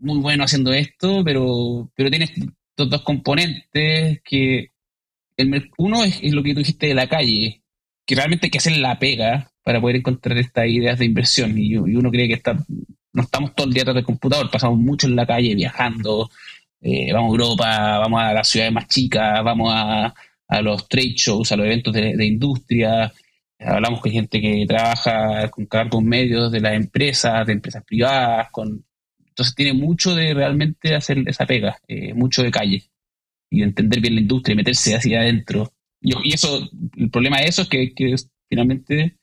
muy bueno haciendo esto, pero, pero tiene estos dos componentes que el, uno es, lo que tú dijiste de la calle, que realmente hay que hacer la pega para poder encontrar estas ideas de inversión. Y, uno cree que está, no estamos todo el día tras del computador, pasamos mucho en la calle viajando, eh, vamos a Europa, vamos a las ciudades más chicas, vamos a, a los trade shows, a los eventos de industria, hablamos con gente que trabaja con cargos medios de las empresas, de empresas privadas, con entonces tiene mucho de realmente hacer esa pega, eh, mucho de calle y de entender bien la industria, meterse hacia adentro. Y, eso, el problema de eso es que, que finalmente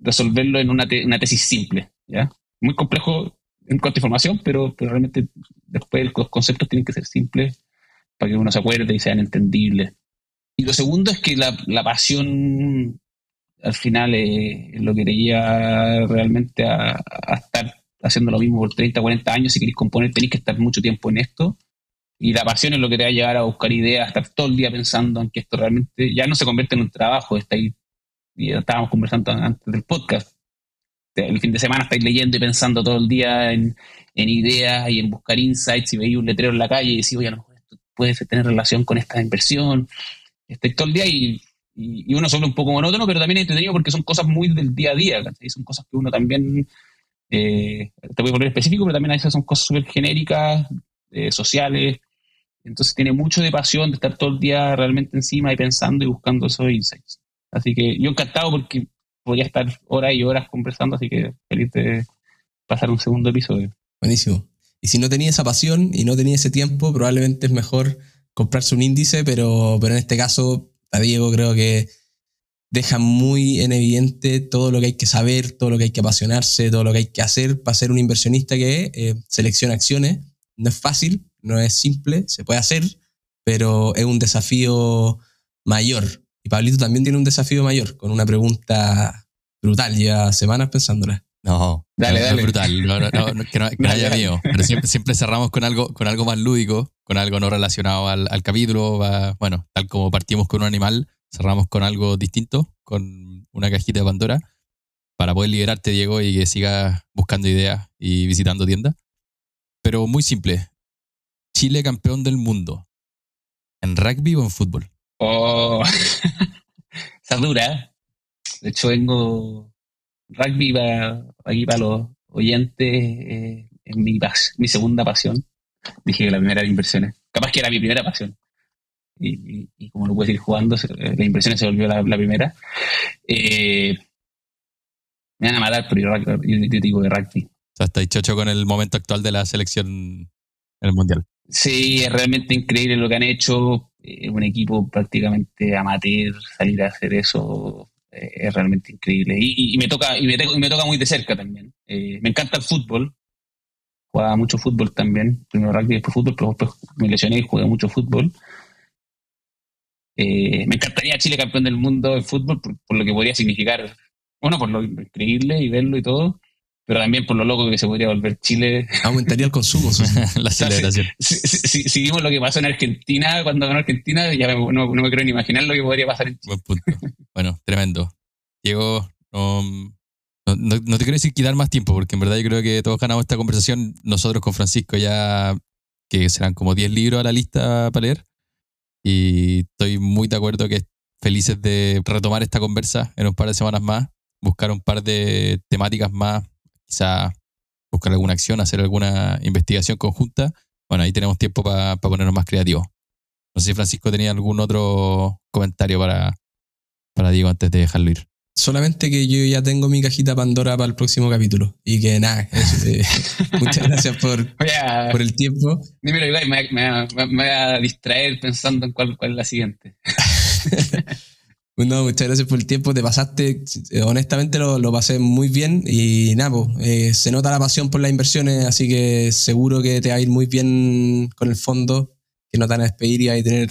resolverlo en una, una tesis simple, ¿ya? muy complejo en cuanto a información, pero, pero realmente después los conceptos tienen que ser simples para que uno se acuerde y sean entendibles. Y lo segundo es que la, la pasión al final es lo que te lleva realmente a, estar haciendo lo mismo por 30, 40 años. Si queréis componer, tenéis que estar mucho tiempo en esto. Y la pasión es lo que te va a llevar a buscar ideas, a estar todo el día pensando en que esto realmente ya no se convierte en un trabajo. Está ahí, y estábamos conversando antes del podcast. El fin de semana estáis leyendo y pensando todo el día en, en ideas y en buscar insights. Y veis un letrero en la calle y decís, oye, mejor esto puede tener relación con esta inversión. Estáis todo el día y y, uno se un poco monótono, pero también entretenido porque son cosas muy del día a día, son cosas que uno también, eh, te voy a volver específico, pero también a veces son cosas súper genéricas, eh, sociales, entonces tiene mucho de pasión de estar todo el día realmente encima y pensando y buscando esos insights. Así que yo encantado porque podría estar horas y horas conversando, así que feliz de pasar un segundo episodio. Buenísimo. Y si no tenía esa pasión y no tenía ese tiempo, probablemente es mejor comprarse un índice, pero, pero en este caso a Diego creo que deja muy en evidente todo lo que hay que saber, todo lo que hay que apasionarse, todo lo que hay que hacer para ser un inversionista que eh, acciones. No es fácil, no es simple, se puede hacer, pero es un desafío mayor. Y Pablito también tiene un desafío mayor, con una pregunta brutal, ya semanas pensándola. No, dale, dale. brutal, no, no, que no, haya [LAUGHS] mío. Pero siempre, siempre, cerramos con algo, con algo más lúdico, con algo no relacionado al, al capítulo. bueno, tal como partimos con un animal, cerramos con algo distinto, con una cajita de Pandora, para poder liberarte, Diego, y que sigas buscando ideas y visitando tiendas. Pero muy simple. Chile campeón del mundo. ¿En rugby o en fútbol? Oh, [LAUGHS] esa dura. ¿eh? De hecho, vengo rugby va aquí para los oyentes eh, es mi, mi segunda pasión. Dije que la primera era inversiones. Capaz que era mi primera pasión. Y, como lo puedes ir jugando, eh, las inversiones se volvió la, primera. Eh, me van a matar, pero yo, yo, digo de rugby. O sea, estáis chocho con el momento actual de la selección en el Mundial. Sí, es realmente increíble lo que han hecho. un equipo prácticamente amateur, salir a hacer eso es realmente increíble. Y, me toca, y, me, me, toca muy de cerca también. Eh, me encanta el fútbol. Jugaba mucho fútbol también. Primero rugby, después fútbol, pero después me lesioné y jugué mucho fútbol. Eh, me encantaría Chile campeón del mundo en fútbol por, lo que podría significar. Bueno, por lo increíble y verlo y todo pero también por lo loco que se podría volver Chile. [LAUGHS] Aumentaría el consumo, [LAUGHS] la celebración. Si, vimos lo que pasó en Argentina, cuando ganó Argentina, ya no, no, me creo ni imaginar lo que podría pasar en Chile. Buen punto. bueno, tremendo. Diego, no, no, te quiero decir quitar más tiempo, porque en verdad yo creo que todos ganamos esta conversación. Nosotros con Francisco ya, que serán como 10 libros a la lista para leer. Y estoy muy de acuerdo que felices de retomar esta conversa en un par de semanas más, buscar un par de temáticas más quizá buscar alguna acción, hacer alguna investigación conjunta, bueno, ahí tenemos tiempo para ponernos más creativos. No sé si Francisco tenía algún otro comentario para, para Diego antes de dejarlo ir. Solamente que yo ya tengo mi cajita Pandora para el próximo capítulo. Y que nada, [LAUGHS] eh, muchas gracias por, [LAUGHS] por el tiempo. Dímelo, me, me, me, voy a distraer pensando en cuál, cuál es la siguiente. [LAUGHS] No, muchas gracias por el tiempo, te pasaste, eh, honestamente lo, lo pasé muy bien y nada, eh, se nota la pasión por las inversiones, así que seguro que te va a ir muy bien con el fondo, que no te van a despedir y vas a tener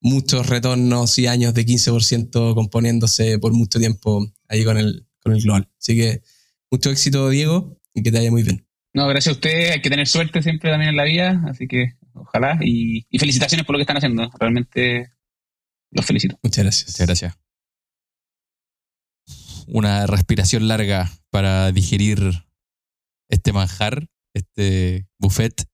muchos retornos y años de 15% componiéndose por mucho tiempo ahí con el, con el global. Así que mucho éxito, Diego, y que te vaya muy bien. No, gracias a ustedes, hay que tener suerte siempre también en la vida, así que ojalá y, y felicitaciones por lo que están haciendo, realmente los felicito. Muchas gracias. Muchas gracias. Una respiración larga para digerir este manjar, este buffet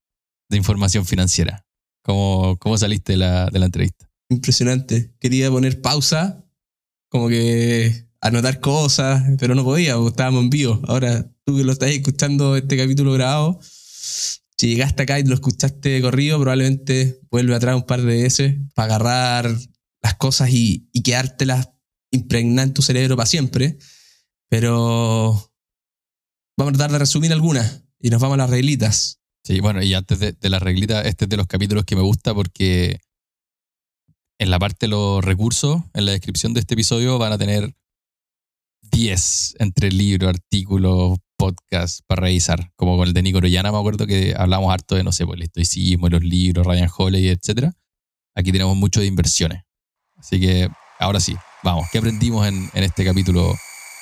de información financiera. ¿Cómo, cómo saliste de la, de la entrevista? Impresionante. Quería poner pausa, como que anotar cosas, pero no podía, porque estábamos en vivo. Ahora, tú que lo estás escuchando este capítulo grabado, si llegaste acá y lo escuchaste de corrido, probablemente vuelve atrás un par de veces para agarrar las cosas y, y quedártelas impregnadas en tu cerebro para siempre. Pero vamos a tratar de resumir algunas y nos vamos a las reglitas. Sí, bueno, y antes de, las reglitas, este es de los capítulos que me gusta porque en la parte de los recursos, en la descripción de este episodio, van a tener 10 entre libros, artículos, podcasts para revisar, como con el de Nico Orellana, me acuerdo que hablamos harto de, no sé, pues, el estoicismo, los libros, Ryan Holley, etc. Aquí tenemos mucho de inversiones. Así que ahora sí, vamos, ¿qué aprendimos en, en este capítulo,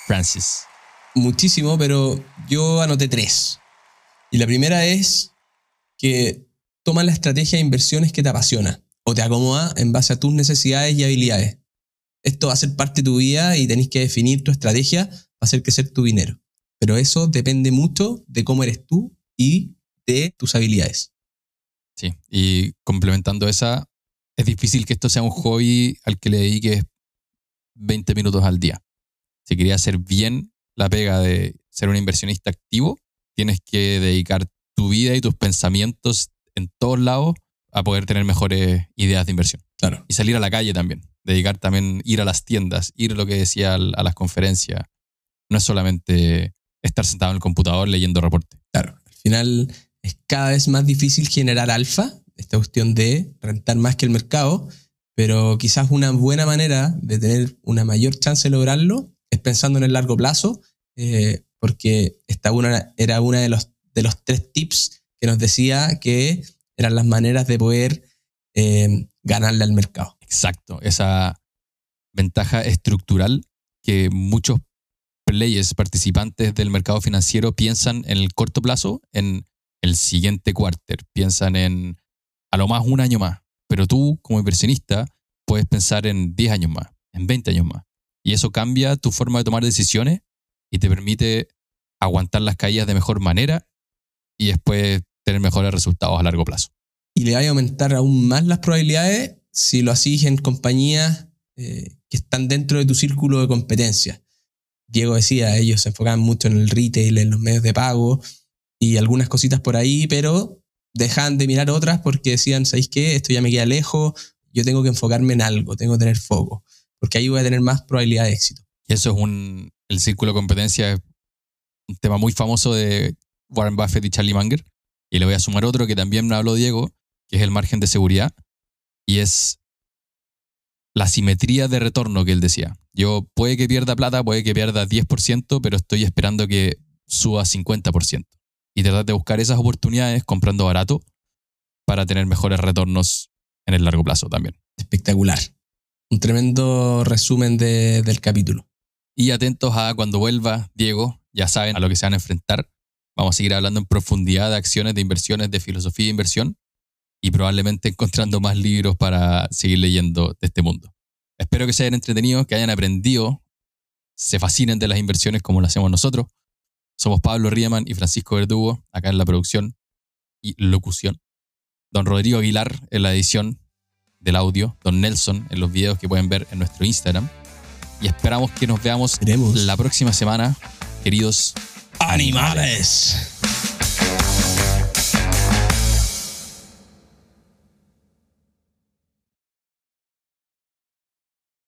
Francis? Muchísimo, pero yo anoté tres. Y la primera es que toma la estrategia de inversiones que te apasiona o te acomoda en base a tus necesidades y habilidades. Esto va a ser parte de tu vida y tenés que definir tu estrategia para hacer crecer tu dinero. Pero eso depende mucho de cómo eres tú y de tus habilidades. Sí, y complementando esa, es difícil que esto sea un hobby al que le dediques 20 minutos al día. Si querías hacer bien la pega de ser un inversionista activo, tienes que dedicar tu vida y tus pensamientos en todos lados a poder tener mejores ideas de inversión. Claro. Y salir a la calle también. Dedicar también, ir a las tiendas, ir lo que decía a las conferencias. No es solamente estar sentado en el computador leyendo reportes. Claro. Al final es cada vez más difícil generar alfa, esta cuestión de rentar más que el mercado, pero quizás una buena manera de tener una mayor chance de lograrlo es pensando en el largo plazo, eh, porque esta una, era una de los, de los tres tips que nos decía que eran las maneras de poder eh, ganarle al mercado. Exacto, esa ventaja estructural que muchos players, participantes del mercado financiero piensan en el corto plazo, en el siguiente quarter, piensan en a lo más un año más, pero tú como inversionista puedes pensar en 10 años más, en 20 años más. Y eso cambia tu forma de tomar decisiones y te permite aguantar las caídas de mejor manera y después tener mejores resultados a largo plazo. Y le va a aumentar aún más las probabilidades si lo haces en compañías eh, que están dentro de tu círculo de competencia. Diego decía, ellos se enfocaban mucho en el retail, en los medios de pago y algunas cositas por ahí, pero dejan de mirar otras porque decían, ¿sabéis qué? Esto ya me queda lejos, yo tengo que enfocarme en algo, tengo que tener foco, porque ahí voy a tener más probabilidad de éxito. Y eso es un, el círculo de competencia, es un tema muy famoso de Warren Buffett y Charlie Munger, y le voy a sumar otro que también me habló Diego, que es el margen de seguridad, y es la simetría de retorno que él decía. Yo puede que pierda plata, puede que pierda 10%, pero estoy esperando que suba 50%. Y tratar de buscar esas oportunidades comprando barato para tener mejores retornos en el largo plazo también. Espectacular. Un tremendo resumen del capítulo. Y atentos a cuando vuelva Diego, ya saben a lo que se van a enfrentar. Vamos a seguir hablando en profundidad de acciones, de inversiones, de filosofía de inversión y probablemente encontrando más libros para seguir leyendo de este mundo. Espero que se hayan entretenido, que hayan aprendido, se fascinen de las inversiones como lo hacemos nosotros. Somos Pablo Riemann y Francisco Verdugo, acá en la producción y locución. Don Rodrigo Aguilar en la edición del audio. Don Nelson en los videos que pueden ver en nuestro Instagram. Y esperamos que nos veamos la próxima semana, queridos animales.